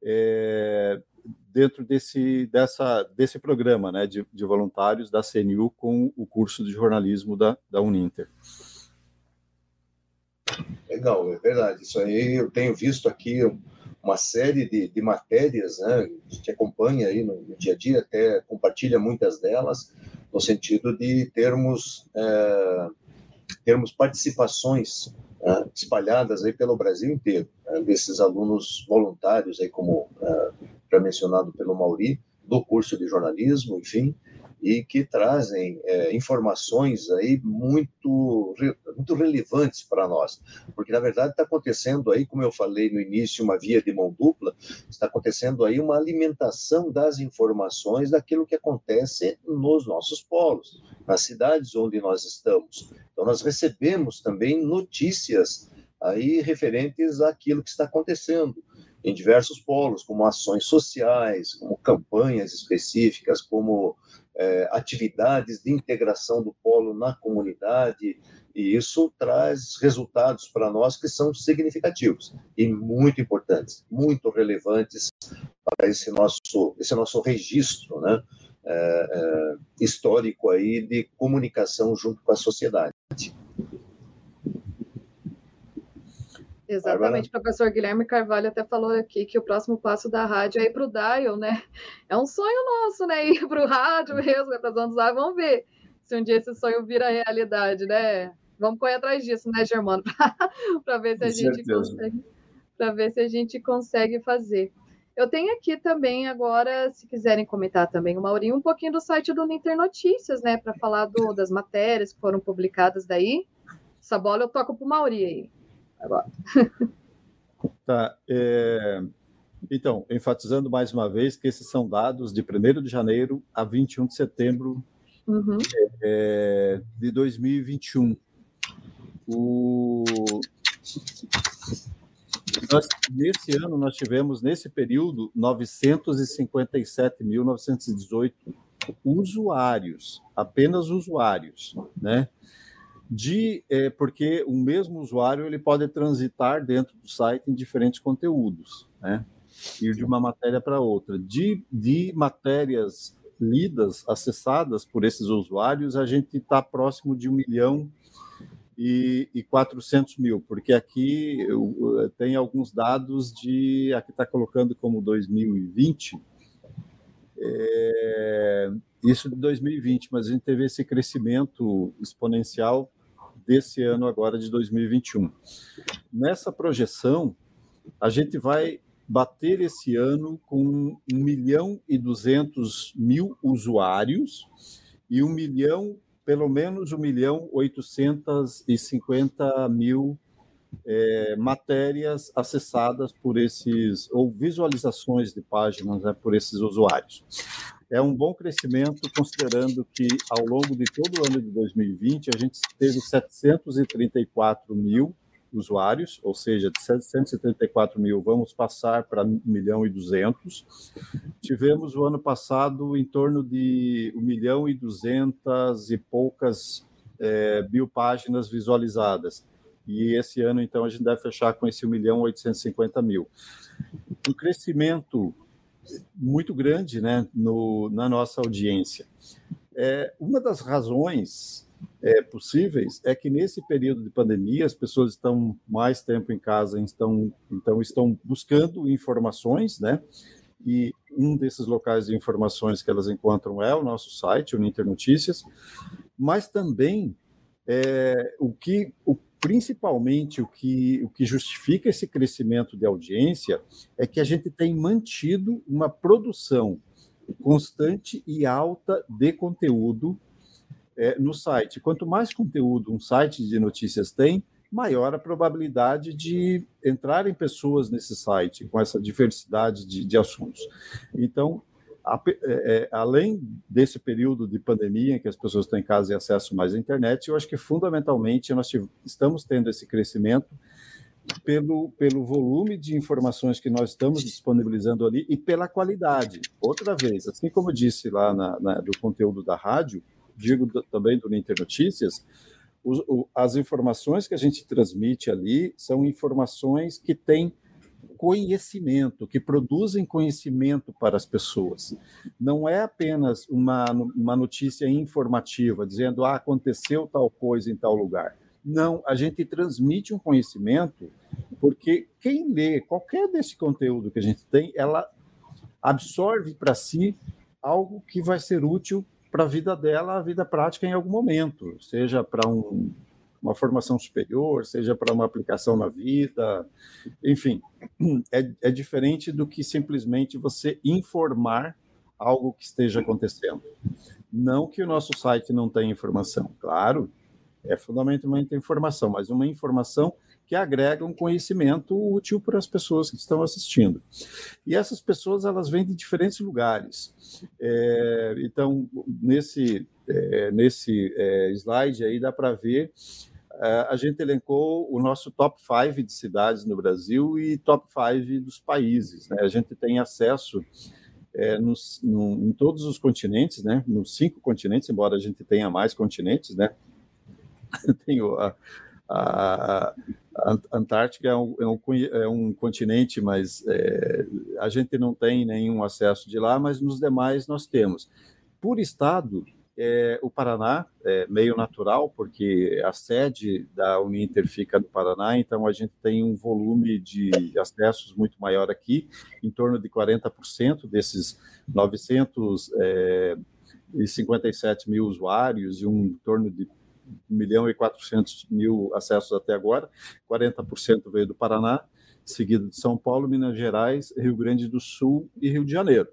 É, dentro desse, dessa, desse programa né, de, de, voluntários da CNU com o curso de jornalismo da, da Uninter. Legal, é verdade. Isso aí eu tenho visto aqui uma série de, de matérias, né? A gente acompanha aí no, no, dia a dia, até compartilha muitas delas, no sentido de termos, é, termos participações né, espalhadas aí pelo Brasil inteiro, né, desses alunos voluntários, aí como é, já mencionado pelo Mauri, do curso de jornalismo, enfim, e que trazem é, informações aí muito, muito relevantes para nós, porque na verdade está acontecendo aí, como eu falei no início, uma via de mão dupla, está acontecendo aí uma alimentação das informações daquilo que acontece nos nossos polos, nas cidades onde nós estamos. Então nós recebemos também notícias aí referentes àquilo que está acontecendo em diversos polos, como ações sociais, como campanhas específicas, como é, atividades de integração do polo na comunidade, e isso traz resultados para nós que são significativos e muito importantes, muito relevantes para esse nosso, esse nosso registro né, é, é, histórico aí de comunicação junto com a sociedade. Exatamente, o professor Guilherme Carvalho até falou aqui que o próximo passo da rádio é ir para o Dial, né? É um sonho nosso, né? Ir para o rádio mesmo, né? para as ondas vamos ver se um dia esse sonho vira realidade, né? Vamos correr atrás disso, né, Germano? (laughs) para ver se a gente consegue, para ver se a gente consegue fazer. Eu tenho aqui também agora, se quiserem comentar também, o Maurinho, um pouquinho do site do Ninter Notícias, né? Para falar do, das matérias que foram publicadas daí. Essa bola eu toco para o Mauri aí agora. (laughs) Tá. É... Então, enfatizando mais uma vez que esses são dados de 1 de janeiro a 21 de setembro uhum. é, de 2021. O... Nós, nesse ano, nós tivemos, nesse período, 957.918 usuários, apenas usuários, né? De é, porque o mesmo usuário ele pode transitar dentro do site em diferentes conteúdos, né? Ir de uma matéria para outra. De, de matérias lidas, acessadas por esses usuários, a gente está próximo de um milhão e, e 400 mil, porque aqui eu, tem alguns dados de, aqui está colocando como 2020, é, isso de 2020, mas a gente teve esse crescimento exponencial desse ano agora de 2021. Nessa projeção, a gente vai bater esse ano com 1 milhão e 200 mil usuários e 1 milhão, pelo menos 1 milhão 850 mil é, matérias acessadas por esses, ou visualizações de páginas né, por esses usuários é um bom crescimento, considerando que ao longo de todo o ano de 2020 a gente teve 734 mil usuários, ou seja, de 734 mil vamos passar para 1 milhão e 200. Tivemos o ano passado em torno de 1 milhão e 200 e poucas é, mil páginas visualizadas. e esse ano, então, a gente deve fechar com esse 1 milhão 850 mil. Um crescimento muito grande né, no, na nossa audiência. É, uma das razões é, possíveis é que nesse período de pandemia as pessoas estão mais tempo em casa, estão, então estão buscando informações, né? E um desses locais de informações que elas encontram é o nosso site, o Ninter Notícias, mas também é, o que o, principalmente o que, o que justifica esse crescimento de audiência é que a gente tem mantido uma produção constante e alta de conteúdo é, no site. Quanto mais conteúdo um site de notícias tem, maior a probabilidade de entrarem pessoas nesse site com essa diversidade de, de assuntos. Então, é, é, além desse período de pandemia em que as pessoas estão em casa e acesso mais à internet, eu acho que fundamentalmente nós estamos tendo esse crescimento pelo, pelo volume de informações que nós estamos disponibilizando ali e pela qualidade. Outra vez, assim como eu disse lá na, na, do conteúdo da rádio, digo também do Inter Notícias, o, as informações que a gente transmite ali são informações que têm conhecimento, que produzem conhecimento para as pessoas. Não é apenas uma, uma notícia informativa, dizendo, ah, aconteceu tal coisa em tal lugar. Não, a gente transmite um conhecimento, porque quem lê qualquer desse conteúdo que a gente tem, ela absorve para si algo que vai ser útil para a vida dela, a vida prática em algum momento, seja para um, uma formação superior, seja para uma aplicação na vida, enfim, é, é diferente do que simplesmente você informar algo que esteja acontecendo. Não que o nosso site não tenha informação, claro, é fundamentalmente informação, mas uma informação que agrega um conhecimento útil para as pessoas que estão assistindo. E essas pessoas elas vêm de diferentes lugares. É, então, nesse, é, nesse é, slide aí dá para ver é, a gente elencou o nosso top 5 de cidades no Brasil e top 5 dos países. Né? A gente tem acesso é, nos, no, em todos os continentes, né? nos cinco continentes, embora a gente tenha mais continentes. Né? (laughs) Tem a, a Antártica é um, é, um, é um, continente, mas é, a gente não tem nenhum acesso de lá, mas nos demais nós temos. Por estado, é, o Paraná é meio natural, porque a sede da Uninter fica no Paraná, então a gente tem um volume de acessos muito maior aqui, em torno de 40% desses 957 é, mil usuários e um em torno de 1 milhão e 400 mil acessos até agora, 40% veio do Paraná, seguido de São Paulo, Minas Gerais, Rio Grande do Sul e Rio de Janeiro.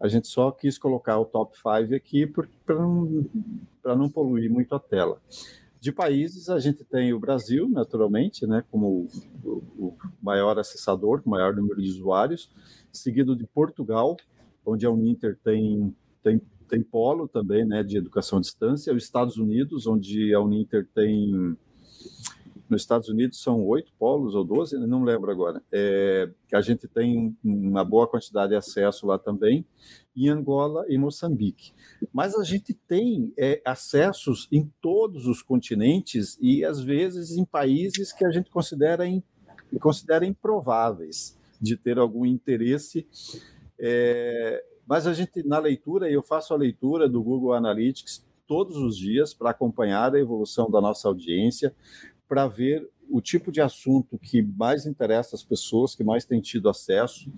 A gente só quis colocar o top 5 aqui para não, não poluir muito a tela. De países, a gente tem o Brasil, naturalmente, né, como o, o maior acessador, o maior número de usuários, seguido de Portugal, onde a Uninter tem, tem, tem polo também né, de educação à distância, os Estados Unidos, onde a Uninter tem nos Estados Unidos são oito polos ou doze, não lembro agora. É, a gente tem uma boa quantidade de acesso lá também, em Angola e Moçambique. Mas a gente tem é, acessos em todos os continentes e, às vezes, em países que a gente considera, in, considera improváveis de ter algum interesse. É, mas a gente, na leitura, eu faço a leitura do Google Analytics todos os dias para acompanhar a evolução da nossa audiência, para ver o tipo de assunto que mais interessa as pessoas, que mais têm tido acesso,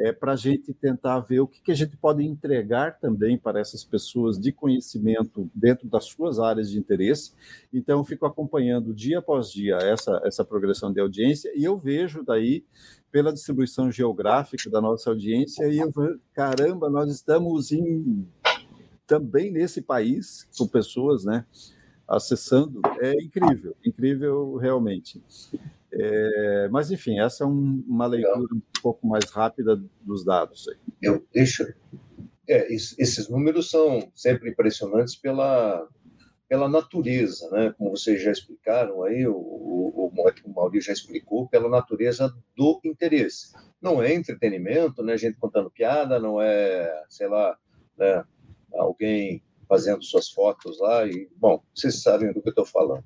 é para a gente tentar ver o que, que a gente pode entregar também para essas pessoas de conhecimento dentro das suas áreas de interesse. Então, fico acompanhando dia após dia essa, essa progressão de audiência e eu vejo daí, pela distribuição geográfica da nossa audiência, e eu vejo, caramba, nós estamos em, também nesse país, com pessoas, né? acessando é incrível, incrível realmente. É, mas, enfim, essa é um, uma leitura um pouco mais rápida dos dados. Aí. Eu deixo. É, esses números são sempre impressionantes pela, pela natureza, né? Como vocês já explicaram aí, o, o, o Maurício já explicou, pela natureza do interesse. Não é entretenimento, né? Gente contando piada, não é, sei lá, né? alguém fazendo suas fotos lá e, bom, vocês sabem do que eu estou falando.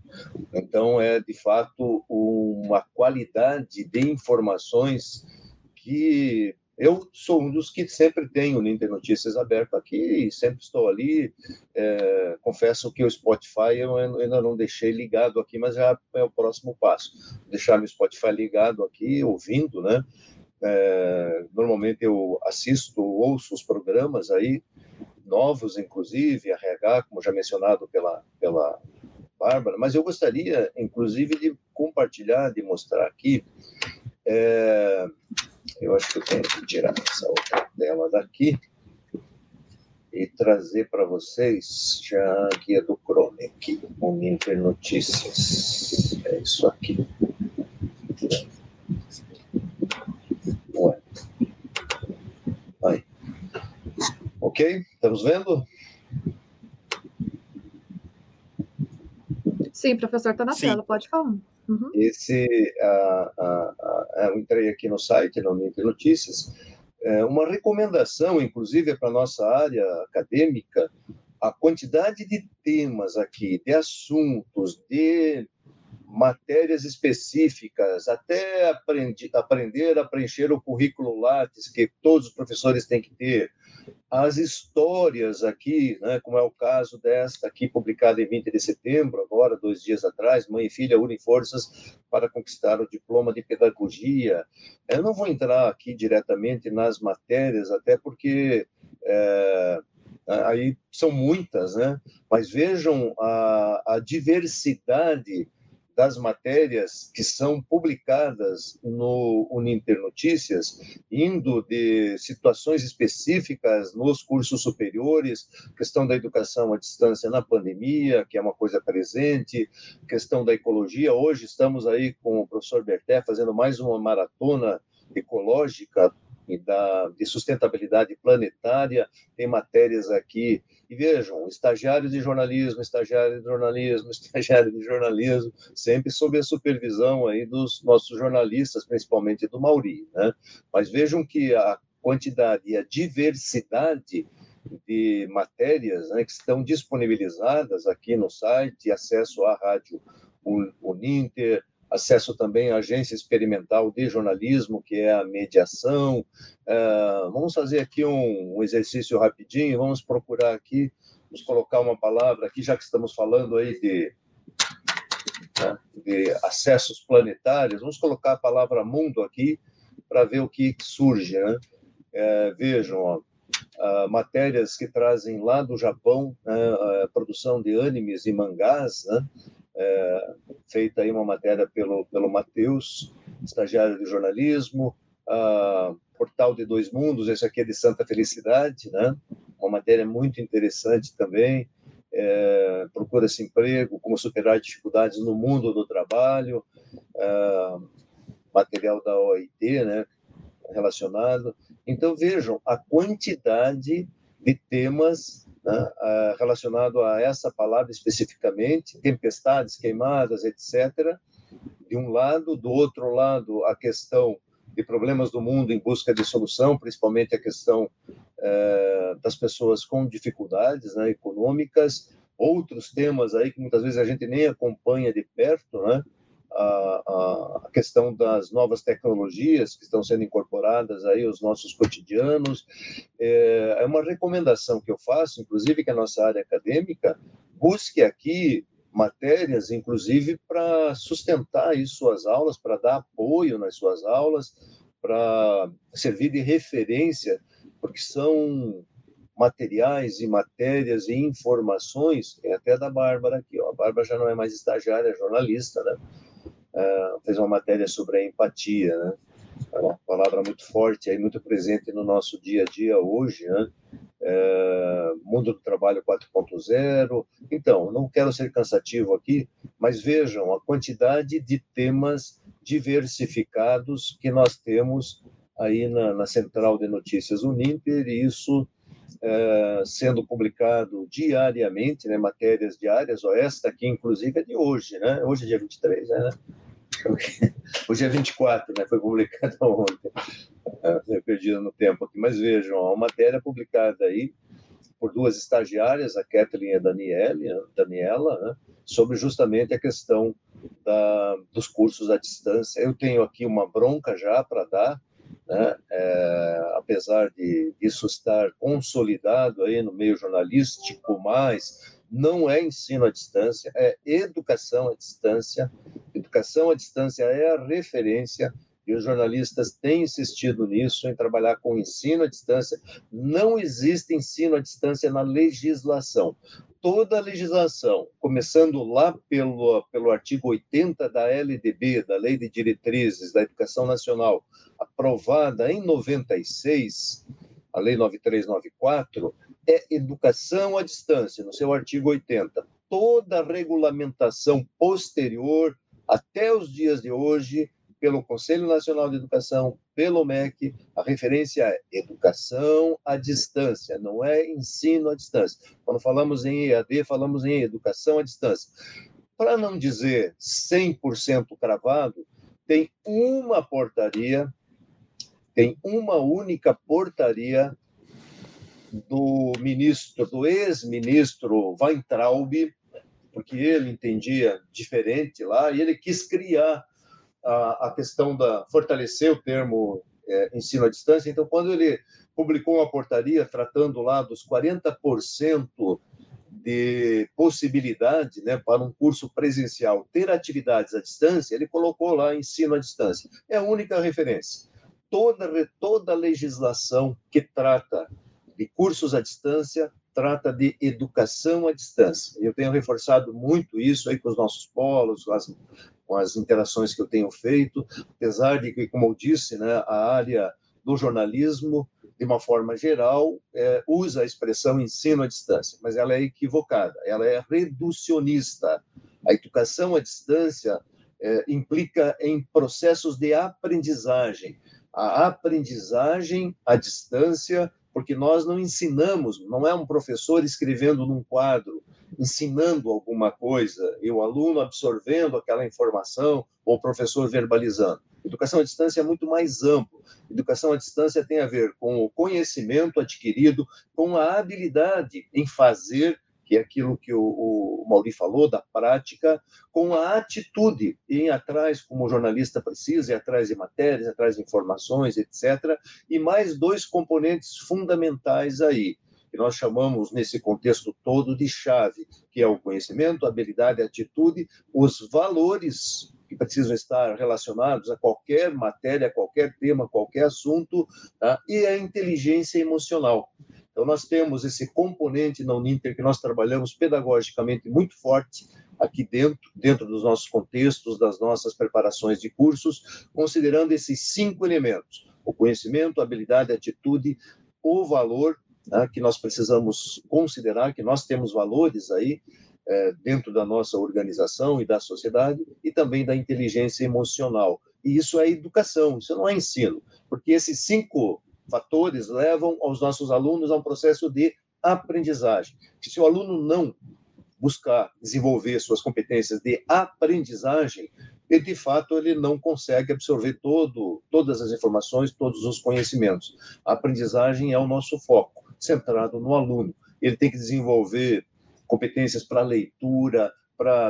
Então, é de fato uma qualidade de informações que eu sou um dos que sempre tenho o Inter Notícias aberto aqui, sempre estou ali. É, confesso que o Spotify eu ainda não deixei ligado aqui, mas já é o próximo passo. Deixar meu Spotify ligado aqui, ouvindo, né? É, normalmente eu assisto, ouço os programas aí, novos, inclusive, RH, como já mencionado pela, pela Bárbara, mas eu gostaria, inclusive, de compartilhar, de mostrar aqui. É, eu acho que eu tenho que tirar essa outra tela daqui e trazer para vocês já a guia do Chrome aqui, o Inter Notícias. É isso aqui. Ok? Estamos vendo? Sim, professor, está na Sim. tela, pode falar. Uhum. Esse, eu entrei aqui no site, no Link Notícias, é, uma recomendação, inclusive, para a nossa área acadêmica, a quantidade de temas aqui, de assuntos, de matérias específicas, até aprendi, aprender a preencher o currículo Lattes, que todos os professores têm que ter, as histórias aqui, né, como é o caso desta aqui, publicada em 20 de setembro, agora, dois dias atrás, Mãe e Filha unem forças para conquistar o diploma de pedagogia. Eu não vou entrar aqui diretamente nas matérias, até porque é, aí são muitas, né? mas vejam a, a diversidade das matérias que são publicadas no Uninter Notícias, indo de situações específicas nos cursos superiores, questão da educação à distância na pandemia, que é uma coisa presente, questão da ecologia. Hoje estamos aí com o professor Berté fazendo mais uma maratona ecológica e da, de sustentabilidade planetária. Tem matérias aqui e vejam, estagiário de jornalismo, estagiário de jornalismo, (laughs) estagiário de jornalismo, sempre sob a supervisão aí dos nossos jornalistas, principalmente do Mauri, né? Mas vejam que a quantidade e a diversidade de matérias né, que estão disponibilizadas aqui no site, acesso à rádio Uninter, acesso também à agência experimental de jornalismo, que é a mediação. Uh, vamos fazer aqui um, um, exercício rapidinho, vamos procurar aqui, vamos colocar uma palavra aqui, já que estamos falando aí de, né, de acessos planetários, vamos colocar a palavra mundo aqui para ver o que surge. Né? Uh, vejam, ó, Uh, matérias que trazem lá do Japão né, a produção de animes e mangás, né, é, feita aí uma matéria pelo, pelo Matheus, estagiário de jornalismo, a Portal de Dois Mundos, esse aqui é de Santa Felicidade, né? uma matéria muito interessante também, é, procura-se emprego, como superar dificuldades no mundo do trabalho, é, material da OIT, né, relacionado. Então, vejam a quantidade de temas né, relacionado a essa palavra especificamente, tempestades, queimadas, etc. De um lado, do outro lado, a questão de problemas do mundo em busca de solução, principalmente a questão é, das pessoas com dificuldades né, econômicas, outros temas aí que muitas vezes a gente nem acompanha de perto, né? A, questão das novas tecnologias que estão sendo incorporadas aí aos nossos cotidianos. É, é uma recomendação que eu faço, inclusive que a nossa área acadêmica busque aqui matérias, inclusive para sustentar aí suas aulas, para dar apoio nas suas aulas, para servir de referência, porque são materiais e matérias e informações, é até da Bárbara aqui, ó. a Bárbara já não é mais estagiária, é jornalista, né? Uh, fez uma matéria sobre a empatia, né? É uma palavra muito forte, aí muito presente no nosso dia a dia hoje, né? É, mundo do trabalho 4.0. Então, não quero ser cansativo aqui, mas vejam a quantidade de temas diversificados que nós temos aí na, na central de notícias Uninter, e isso é, sendo publicado diariamente, né, matérias diárias, ó, esta aqui, inclusive, é de hoje, né? Hoje é dia 23, né? (laughs) Hoje é 24, né? Foi publicado (laughs) ontem. É, perdido no tempo aqui, mas vejam, uma matéria publicada aí por duas estagiárias, a Kathleen e a Daniela, Daniela né, sobre justamente a questão da, dos cursos à distância. Eu tenho aqui uma bronca já para dar, né, é, apesar de isso estar consolidado aí no meio jornalístico, mas não é ensino à distância, é educação à distância. Educação à distância é a referência e os jornalistas têm insistido nisso, em trabalhar com ensino à distância. Não existe ensino à distância na legislação. Toda a legislação, começando lá pelo, pelo artigo 80 da LDB, da Lei de Diretrizes da Educação Nacional, aprovada em 96, a Lei 9394, é educação à distância, no seu artigo 80. Toda a regulamentação posterior, até os dias de hoje, pelo Conselho Nacional de Educação, pelo MEC, a referência é educação à distância, não é ensino à distância. Quando falamos em EAD, falamos em educação à distância. Para não dizer 100% cravado, tem uma portaria, tem uma única portaria do ministro, do ex-ministro Weintraub, porque ele entendia diferente lá, e ele quis criar a, a questão da fortalecer o termo é, ensino à distância. Então, quando ele publicou uma portaria tratando lá dos 40% de possibilidade né, para um curso presencial ter atividades à distância, ele colocou lá ensino à distância. É a única referência. Toda, toda legislação que trata de cursos à distância trata de educação à distância. Eu tenho reforçado muito isso aí com os nossos polos, com as, com as interações que eu tenho feito, apesar de que, como eu disse, né, a área do jornalismo, de uma forma geral, é, usa a expressão ensino à distância, mas ela é equivocada, ela é reducionista. A educação à distância é, implica em processos de aprendizagem. A aprendizagem à distância, porque nós não ensinamos, não é um professor escrevendo num quadro, ensinando alguma coisa e o aluno absorvendo aquela informação ou o professor verbalizando. Educação à distância é muito mais amplo. Educação à distância tem a ver com o conhecimento adquirido, com a habilidade em fazer, que é aquilo que o, o Mauri falou, da prática, com a atitude em atrás, como o jornalista precisa, ir atrás de matérias, atrás de informações, etc. E mais dois componentes fundamentais aí que nós chamamos nesse contexto todo de chave, que é o conhecimento, a habilidade, a atitude, os valores que precisam estar relacionados a qualquer matéria, qualquer tema, qualquer assunto, tá? e a inteligência emocional. Então, nós temos esse componente na Uninter que nós trabalhamos pedagogicamente muito forte aqui dentro, dentro dos nossos contextos, das nossas preparações de cursos, considerando esses cinco elementos: o conhecimento, a habilidade, a atitude, o valor né, que nós precisamos considerar que nós temos valores aí é, dentro da nossa organização e da sociedade e também da inteligência emocional. E isso é educação, isso não é ensino, porque esses cinco fatores levam aos nossos alunos a um processo de aprendizagem. Se o aluno não buscar desenvolver suas competências de aprendizagem, ele de fato ele não consegue absorver todo, todas as informações, todos os conhecimentos. A aprendizagem é o nosso foco centrado no aluno. Ele tem que desenvolver competências para leitura,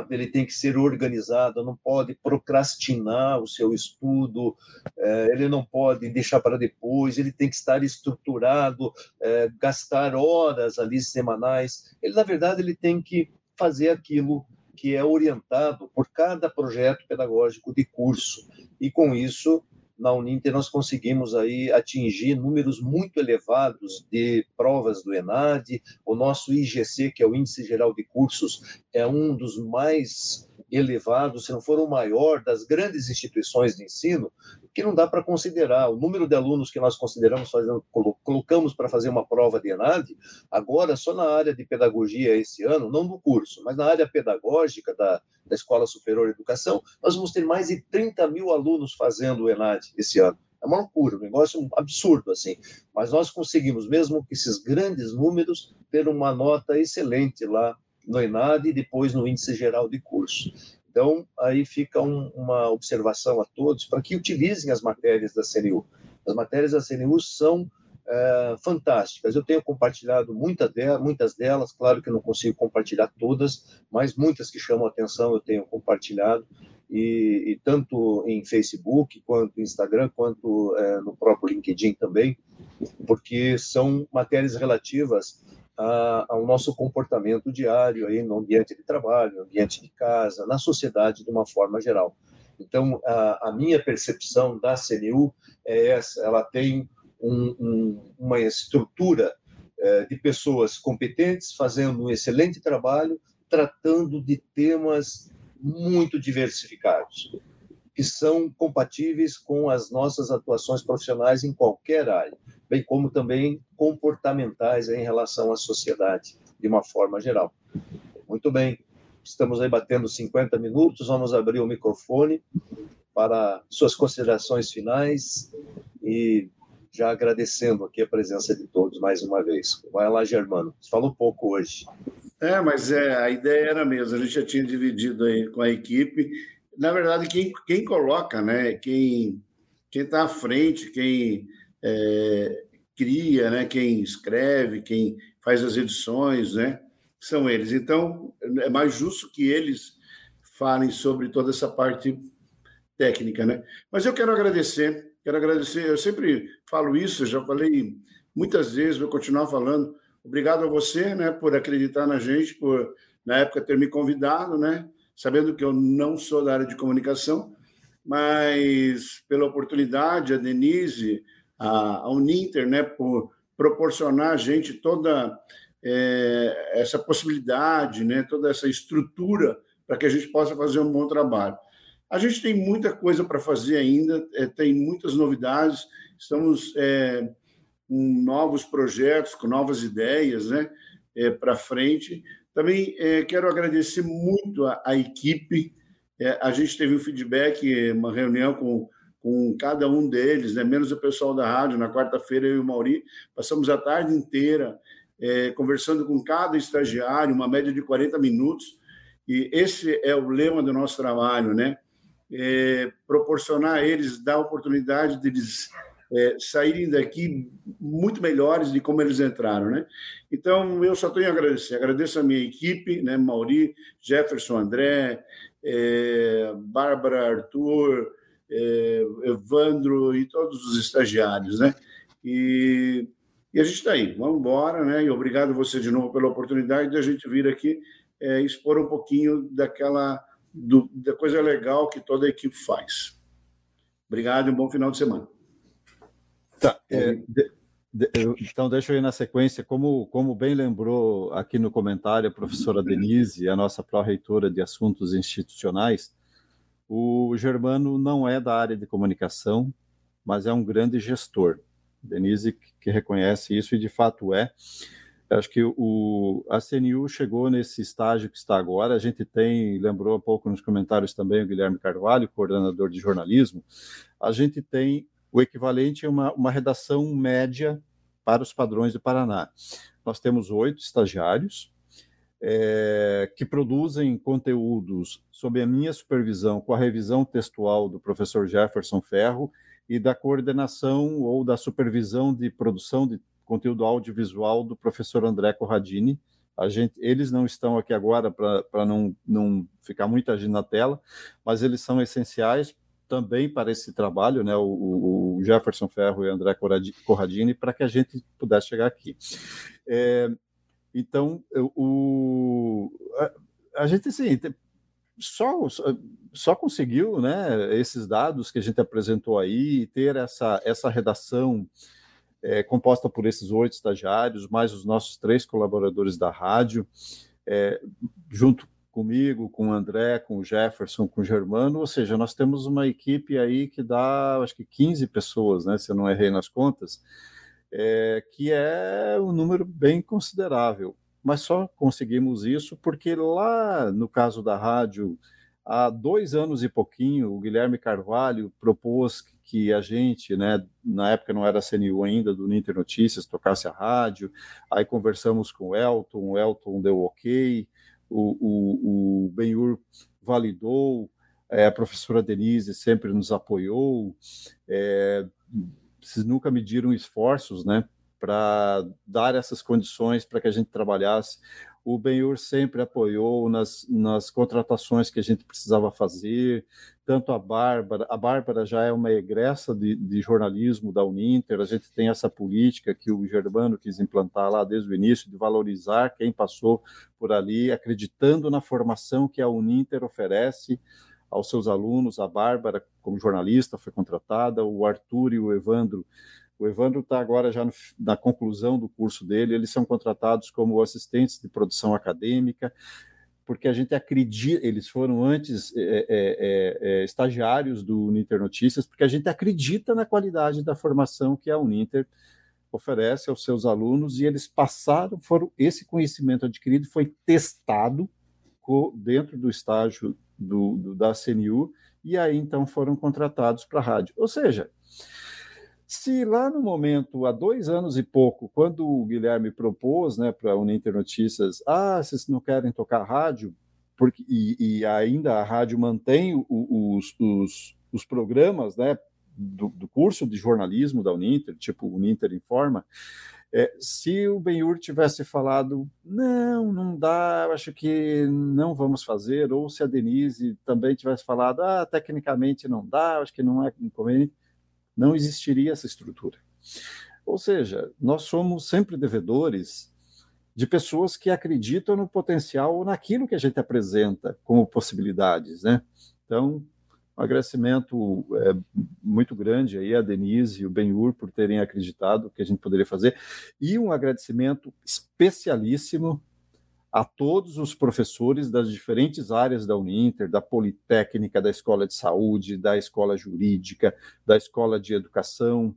ele tem que ser organizado, não pode procrastinar o seu estudo, é, ele não pode deixar para depois, ele tem que estar estruturado, é, gastar horas ali semanais. Ele na verdade ele tem que fazer aquilo que é orientado por cada projeto pedagógico de curso e com isso na Uninter nós conseguimos aí atingir números muito elevados de provas do ENAD. O nosso IGC, que é o Índice Geral de Cursos, é um dos mais elevados, se não for o maior das grandes instituições de ensino, que não dá para considerar. O número de alunos que nós consideramos, fazendo, colocamos para fazer uma prova de ENAD, agora só na área de pedagogia esse ano, não no curso, mas na área pedagógica da, da Escola Superior de Educação, nós vamos ter mais de 30 mil alunos fazendo o ENAD esse ano. É uma loucura, um negócio absurdo, assim. Mas nós conseguimos, mesmo com esses grandes números, ter uma nota excelente lá no ENAD e depois no Índice Geral de Curso. Então, aí fica um, uma observação a todos para que utilizem as matérias da CNU. As matérias da CNU são é, fantásticas. Eu tenho compartilhado muita de, muitas delas, claro que não consigo compartilhar todas, mas muitas que chamam atenção eu tenho compartilhado, e, e tanto em Facebook, quanto Instagram, quanto é, no próprio LinkedIn também, porque são matérias relativas ao nosso comportamento diário aí no ambiente de trabalho, no ambiente de casa, na sociedade de uma forma geral. Então, a, a minha percepção da CNU é essa: ela tem um, um, uma estrutura é, de pessoas competentes fazendo um excelente trabalho, tratando de temas muito diversificados, que são compatíveis com as nossas atuações profissionais em qualquer área, bem como também comportamentais em relação à sociedade, de uma forma geral. Muito bem, estamos aí batendo 50 minutos, vamos abrir o microfone para suas considerações finais e já agradecendo aqui a presença de todos mais uma vez. Vai lá, Germano. Você falou pouco hoje. É, mas é, a ideia era mesmo, a gente já tinha dividido aí com a equipe. Na verdade, quem, quem coloca, né, quem está à frente, quem é, cria, né, quem escreve, quem faz as edições, né, são eles. Então, é mais justo que eles falem sobre toda essa parte técnica, né? Mas eu quero agradecer Quero agradecer, eu sempre falo isso, já falei muitas vezes, vou continuar falando. Obrigado a você, né, por acreditar na gente, por na época ter me convidado, né, sabendo que eu não sou da área de comunicação, mas pela oportunidade, a Denise, a, a Uninter, né, por proporcionar a gente toda é, essa possibilidade, né, toda essa estrutura para que a gente possa fazer um bom trabalho. A gente tem muita coisa para fazer ainda, é, tem muitas novidades, estamos é, com novos projetos, com novas ideias né, é, para frente. Também é, quero agradecer muito a, a equipe. É, a gente teve um feedback, uma reunião com, com cada um deles, né, menos o pessoal da rádio. Na quarta-feira, eu e o Mauri passamos a tarde inteira é, conversando com cada estagiário, uma média de 40 minutos. E esse é o lema do nosso trabalho, né? é, proporcionar a eles, dar a oportunidade de eles é, saírem daqui muito melhores de como eles entraram, né? Então, eu só tenho a agradecer. Agradeço a minha equipe, né? Mauri, Jefferson, André, é, Bárbara, Arthur, Evandro e todos os estagiários, né? E, e a gente está aí. Vamos embora, né? E obrigado você de novo pela oportunidade de a gente vir aqui é, expor um pouquinho daquela do, da coisa legal que toda a equipe faz. Obrigado e um bom final de semana. Tá. É, de, de, então, deixa eu ir na sequência. Como, como bem lembrou aqui no comentário a professora Denise, a nossa pró-reitora de assuntos institucionais, o Germano não é da área de comunicação, mas é um grande gestor. Denise que reconhece isso e de fato é. Acho que o, a CNU chegou nesse estágio que está agora. A gente tem, lembrou um pouco nos comentários também o Guilherme Carvalho, coordenador de jornalismo. A gente tem o equivalente a uma, uma redação média para os padrões do Paraná. Nós temos oito estagiários é, que produzem conteúdos sob a minha supervisão, com a revisão textual do professor Jefferson Ferro e da coordenação ou da supervisão de produção de conteúdo audiovisual do professor André Corradini. A gente, eles não estão aqui agora para não, não ficar muita gente na tela, mas eles são essenciais também para esse trabalho, né, o, o Jefferson Ferro e André Corradini, para que a gente pudesse chegar aqui. É, então, o, a, a gente, assim, só, só conseguiu né, esses dados que a gente apresentou aí, ter essa, essa redação é, composta por esses oito estagiários, mais os nossos três colaboradores da rádio, é, junto comigo, com o André, com o Jefferson, com o Germano, ou seja, nós temos uma equipe aí que dá, acho que 15 pessoas, né, se eu não errei nas contas, é, que é um número bem considerável. Mas só conseguimos isso porque lá no caso da rádio, há dois anos e pouquinho, o Guilherme Carvalho propôs que a gente, né, na época não era CNU ainda, do Ninter Notícias, tocasse a rádio, aí conversamos com o Elton, o Elton deu ok, o, o, o Benhur validou, é, a professora Denise sempre nos apoiou, é, vocês nunca mediram esforços, né, para dar essas condições para que a gente trabalhasse. O Benhur sempre apoiou nas, nas contratações que a gente precisava fazer, tanto a Bárbara, a Bárbara já é uma egressa de, de, jornalismo da Uninter, a gente tem essa política que o Germano quis implantar lá desde o início, de valorizar quem passou por ali, acreditando na formação que a Uninter oferece aos seus alunos, a Bárbara, como jornalista, foi contratada, o Arthur e o Evandro. O Evandro está agora já no, na conclusão do curso dele, eles são contratados como assistentes de produção acadêmica, porque a gente acredita, eles foram antes é, é, é, é, estagiários do Uninter Notícias, porque a gente acredita na qualidade da formação que a Uninter oferece aos seus alunos e eles passaram, foram esse conhecimento adquirido foi testado dentro do estágio do, do da CNU e aí então foram contratados para a rádio. Ou seja, se lá no momento, há dois anos e pouco, quando o Guilherme propôs né, para a Uninter Notícias, ah, vocês não querem tocar rádio, porque, e, e ainda a rádio mantém os, os, os, programas né, do, do, curso de jornalismo da Uninter, tipo Uninter Informa, é, se o Benhur tivesse falado, não, não dá, acho que não vamos fazer, ou se a Denise também tivesse falado, ah, tecnicamente não dá, acho que não é inconveniente, não existiria essa estrutura. Ou seja, nós somos sempre devedores de pessoas que acreditam no potencial ou naquilo que a gente apresenta como possibilidades, né? Então, um agradecimento é, muito grande aí a Denise e o Benhur por terem acreditado que a gente poderia fazer. E um agradecimento especialíssimo a todos os professores das diferentes áreas da Uninter, da Politécnica, da Escola de Saúde, da Escola Jurídica, da Escola de Educação,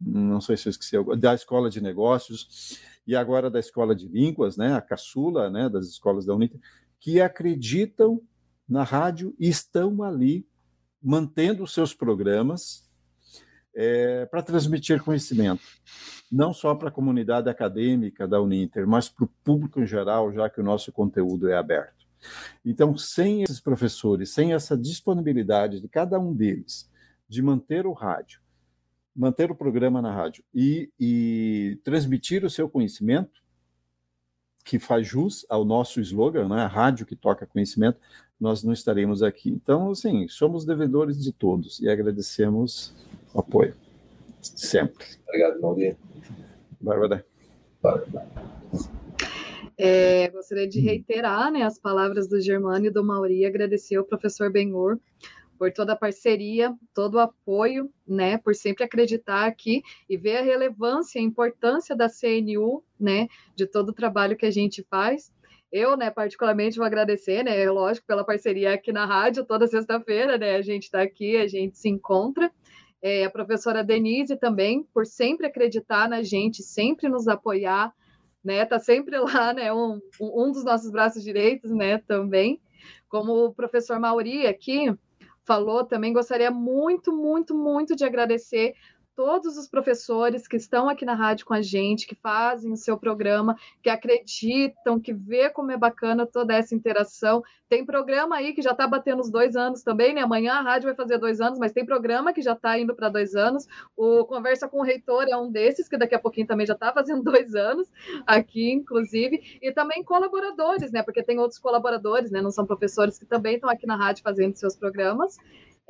não sei se eu esqueci, da Escola de Negócios, e agora da Escola de Línguas, né, a caçula né, das escolas da Uninter, que acreditam na rádio e estão ali mantendo os seus programas é, para transmitir conhecimento não só para a comunidade acadêmica da Uninter, mas para o público em geral, já que o nosso conteúdo é aberto. Então, sem esses professores, sem essa disponibilidade de cada um deles de manter o rádio, manter o programa na rádio e, e transmitir o seu conhecimento, que faz jus ao nosso slogan, né? a rádio que toca conhecimento, nós não estaremos aqui. Então, assim, somos devedores de todos e agradecemos o apoio, sempre. Obrigado, Maldinho. Bárbara. É, gostaria de reiterar né, as palavras do Germano e do Mauri e agradecer ao professor Benhur por toda a parceria, todo o apoio, né, por sempre acreditar aqui e ver a relevância e a importância da CNU, né, de todo o trabalho que a gente faz. Eu, né, particularmente vou agradecer, né, lógico, pela parceria aqui na rádio toda sexta-feira, né, a gente está aqui, a gente se encontra é, a professora Denise também, por sempre acreditar na gente, sempre nos apoiar, né? Tá sempre lá, né? Um, um dos nossos braços direitos, né? Também. Como o professor Mauri aqui falou, também gostaria muito, muito, muito de agradecer todos os professores que estão aqui na rádio com a gente, que fazem o seu programa, que acreditam, que vê como é bacana toda essa interação. Tem programa aí que já está batendo os dois anos também, né? Amanhã a rádio vai fazer dois anos, mas tem programa que já está indo para dois anos. O Conversa com o Reitor é um desses, que daqui a pouquinho também já está fazendo (laughs) dois anos aqui, inclusive. E também colaboradores, né? Porque tem outros colaboradores, né? Não são professores que também estão aqui na rádio fazendo seus programas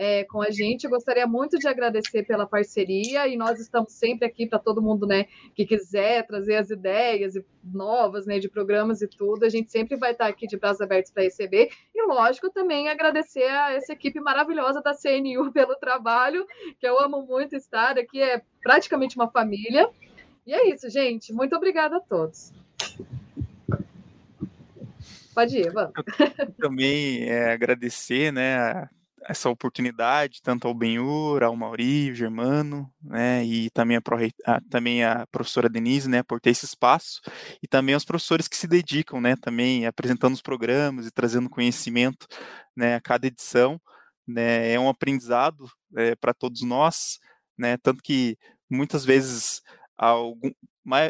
é, com a gente. Eu gostaria muito de agradecer pela parceria e nós estamos sempre aqui para todo mundo né, que quiser trazer as ideias novas né, de programas e tudo. A gente sempre vai estar aqui de braços abertos para receber. E, lógico, também agradecer a essa equipe maravilhosa da CNU (laughs) pelo trabalho, que eu amo muito estar aqui, é praticamente uma família. E é isso, gente. Muito obrigada a todos. Pode ir, vamos. também é, agradecer né, essa oportunidade, tanto ao Benhur, ao Mauri, ao Germano, né, e também a, a, também a professora Denise, né, por ter esse espaço, e também aos professores que se dedicam, né, também apresentando os programas e trazendo conhecimento, né, a cada edição, né, é um aprendizado é, para todos nós, né, tanto que muitas vezes algum,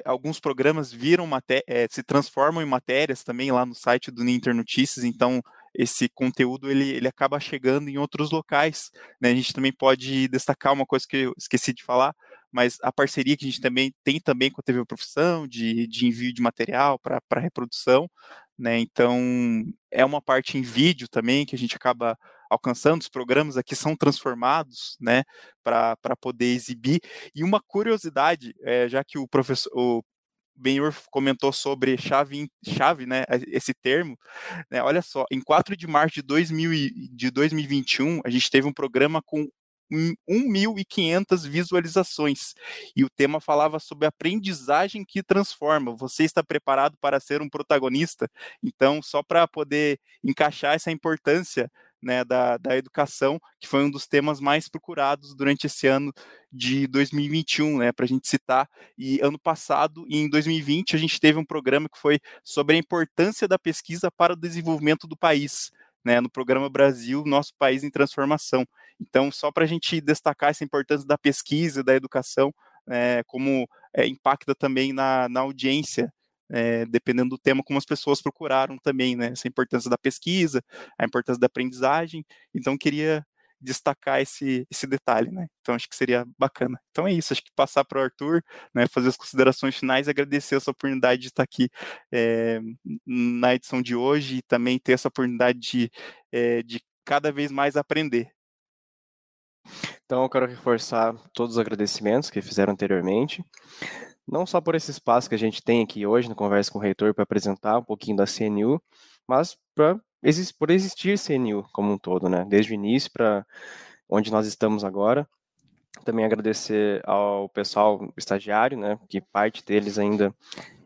alguns programas viram é, se transformam em matérias também lá no site do Ninter Notícias, então esse conteúdo ele, ele acaba chegando em outros locais. Né? A gente também pode destacar uma coisa que eu esqueci de falar, mas a parceria que a gente também tem também com a TV Profissão, de, de envio de material para reprodução, né? Então, é uma parte em vídeo também que a gente acaba alcançando, os programas aqui são transformados, né, para poder exibir. E uma curiosidade, é, já que o professor, o Benhur comentou sobre chave, chave, né, esse termo, né, olha só, em 4 de março de, 2000, de 2021, a gente teve um programa com 1.500 visualizações. E o tema falava sobre aprendizagem que transforma. Você está preparado para ser um protagonista? Então, só para poder encaixar essa importância né, da, da educação, que foi um dos temas mais procurados durante esse ano de 2021, né, para a gente citar. E ano passado, em 2020, a gente teve um programa que foi sobre a importância da pesquisa para o desenvolvimento do país. Né, no programa Brasil, nosso país em transformação. Então, só para a gente destacar essa importância da pesquisa, da educação, é, como é, impacta também na, na audiência é, dependendo do tema, como as pessoas procuraram também, né? Essa importância da pesquisa, a importância da aprendizagem. Então, queria destacar esse, esse detalhe, né? Então, acho que seria bacana. Então, é isso. Acho que passar para o Arthur, né, fazer as considerações finais, agradecer essa oportunidade de estar aqui é, na edição de hoje e também ter essa oportunidade de, é, de cada vez mais aprender. Então, eu quero reforçar todos os agradecimentos que fizeram anteriormente não só por esse espaço que a gente tem aqui hoje no Conversa com o Reitor para apresentar um pouquinho da CNU, mas pra, por existir CNU como um todo, né? Desde o início para onde nós estamos agora. Também agradecer ao pessoal estagiário, né? Que parte deles ainda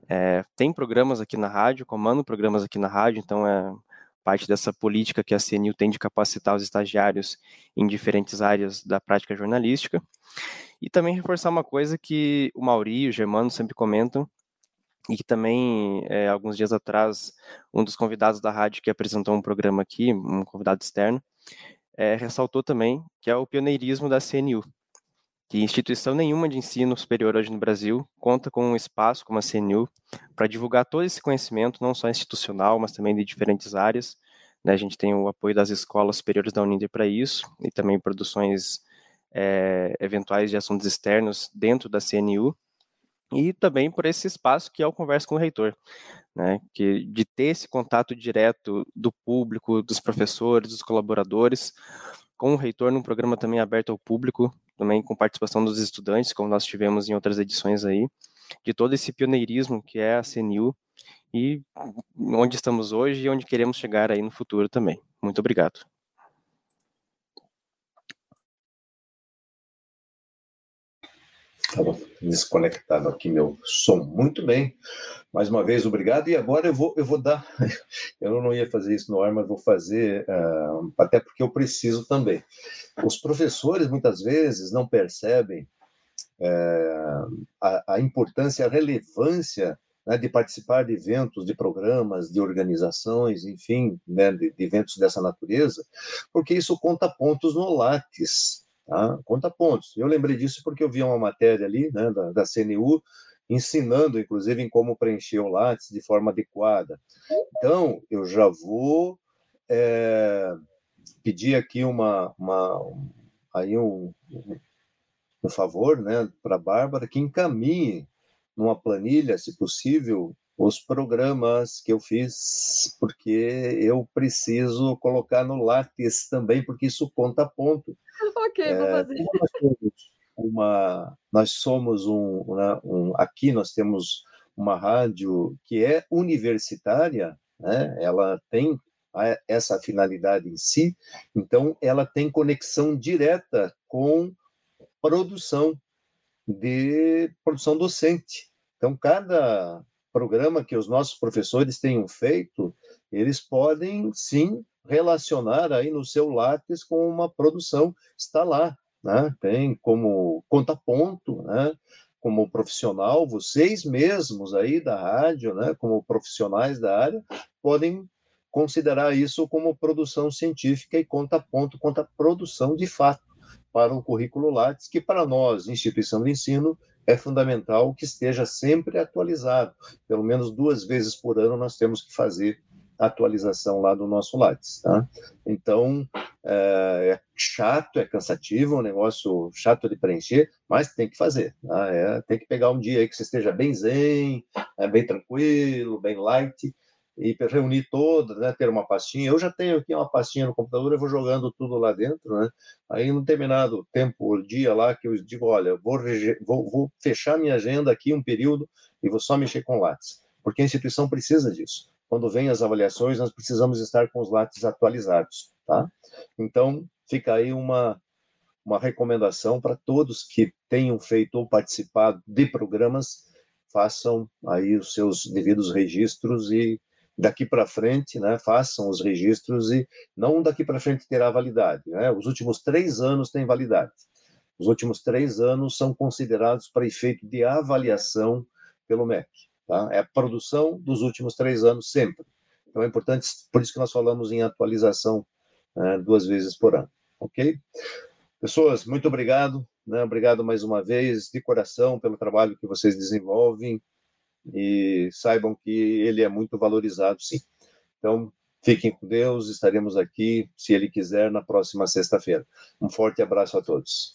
é, tem programas aqui na rádio, comando programas aqui na rádio, então é parte dessa política que a CNU tem de capacitar os estagiários em diferentes áreas da prática jornalística. E também reforçar uma coisa que o Mauri e o Germano sempre comentam, e que também, é, alguns dias atrás, um dos convidados da rádio que apresentou um programa aqui, um convidado externo, é, ressaltou também que é o pioneirismo da CNU, que instituição nenhuma de ensino superior hoje no Brasil conta com um espaço como a CNU para divulgar todo esse conhecimento, não só institucional, mas também de diferentes áreas. Né? A gente tem o apoio das escolas superiores da Uninter para isso, e também produções é, eventuais de assuntos externos dentro da CNU, e também por esse espaço que é o Conversa com o Reitor, né, que de ter esse contato direto do público, dos professores, dos colaboradores, com o reitor num programa também aberto ao público, também com participação dos estudantes, como nós tivemos em outras edições aí, de todo esse pioneirismo que é a CNU e onde estamos hoje e onde queremos chegar aí no futuro também. Muito obrigado. Estava desconectado aqui meu som. Muito bem. Mais uma vez, obrigado. E agora eu vou, eu vou dar. (laughs) Eu não ia fazer isso no ar, mas vou fazer, uh, até porque eu preciso também. Os professores, muitas vezes, não percebem uh, a, a, importância, a relevância né, de participar de eventos, de programas, de organizações, enfim, né, de, de eventos dessa natureza, porque isso conta pontos no Lattes Tá? Conta pontos. Eu lembrei disso porque eu vi uma matéria ali né, da, da CNU ensinando, inclusive, em como preencher o Lattes de forma adequada. Então, eu já vou é, pedir aqui uma, uma aí um, um favor né, para a Bárbara que encaminhe numa planilha, se possível, os programas que eu fiz, porque eu preciso colocar no Lattes também, porque isso conta ponto. (laughs) Ok, é, vou fazer. Nós somos, uma, nós somos um, né, um, Aqui nós temos uma rádio que é universitária, né? ela tem essa finalidade em si, então ela tem conexão direta com produção de produção docente. Então cada programa que os nossos professores tenham feito, eles podem sim relacionar aí no seu lápis com uma produção, está lá, né? Tem como conta ponto, né? Como profissional, vocês mesmos aí da rádio, né? Como profissionais da área, podem considerar isso como produção científica e conta ponto, conta produção de fato para o currículo Lattes, que para nós, instituição de ensino, é fundamental que esteja sempre atualizado. Pelo menos duas vezes por ano nós temos que fazer atualização lá do nosso Lattes, tá? Então, é, é chato, é cansativo, é um negócio chato de preencher, mas tem que fazer, tá? é, tem que pegar um dia aí que você esteja bem zen, é, bem tranquilo, bem light, e reunir todas, né, ter uma pastinha. Eu já tenho aqui uma pastinha no computador, eu vou jogando tudo lá dentro, né? Aí, no determinado tempo, dia lá, que eu digo, olha, vou, vou, vou fechar minha agenda aqui um período e vou só mexer com Lattes, porque a instituição precisa disso. Quando vem as avaliações, nós precisamos estar com os Lattes atualizados, tá? Então, fica aí uma, uma recomendação para todos que tenham feito ou participado de programas, façam aí os seus devidos registros e daqui para frente, né, façam os registros e não daqui para frente terá validade. Né? Os últimos três anos têm validade. Os últimos três anos são considerados para efeito de avaliação pelo MEC. Tá? É a produção dos últimos três anos sempre. Então é importante, por isso que nós falamos em atualização né, duas vezes por ano. Ok? Pessoas, muito obrigado. Né? Obrigado mais uma vez, de coração, pelo trabalho que vocês desenvolvem e saibam que ele é muito valorizado, sim. Então, fiquem com Deus, estaremos aqui, se Ele quiser, na próxima sexta-feira. Um forte abraço a todos.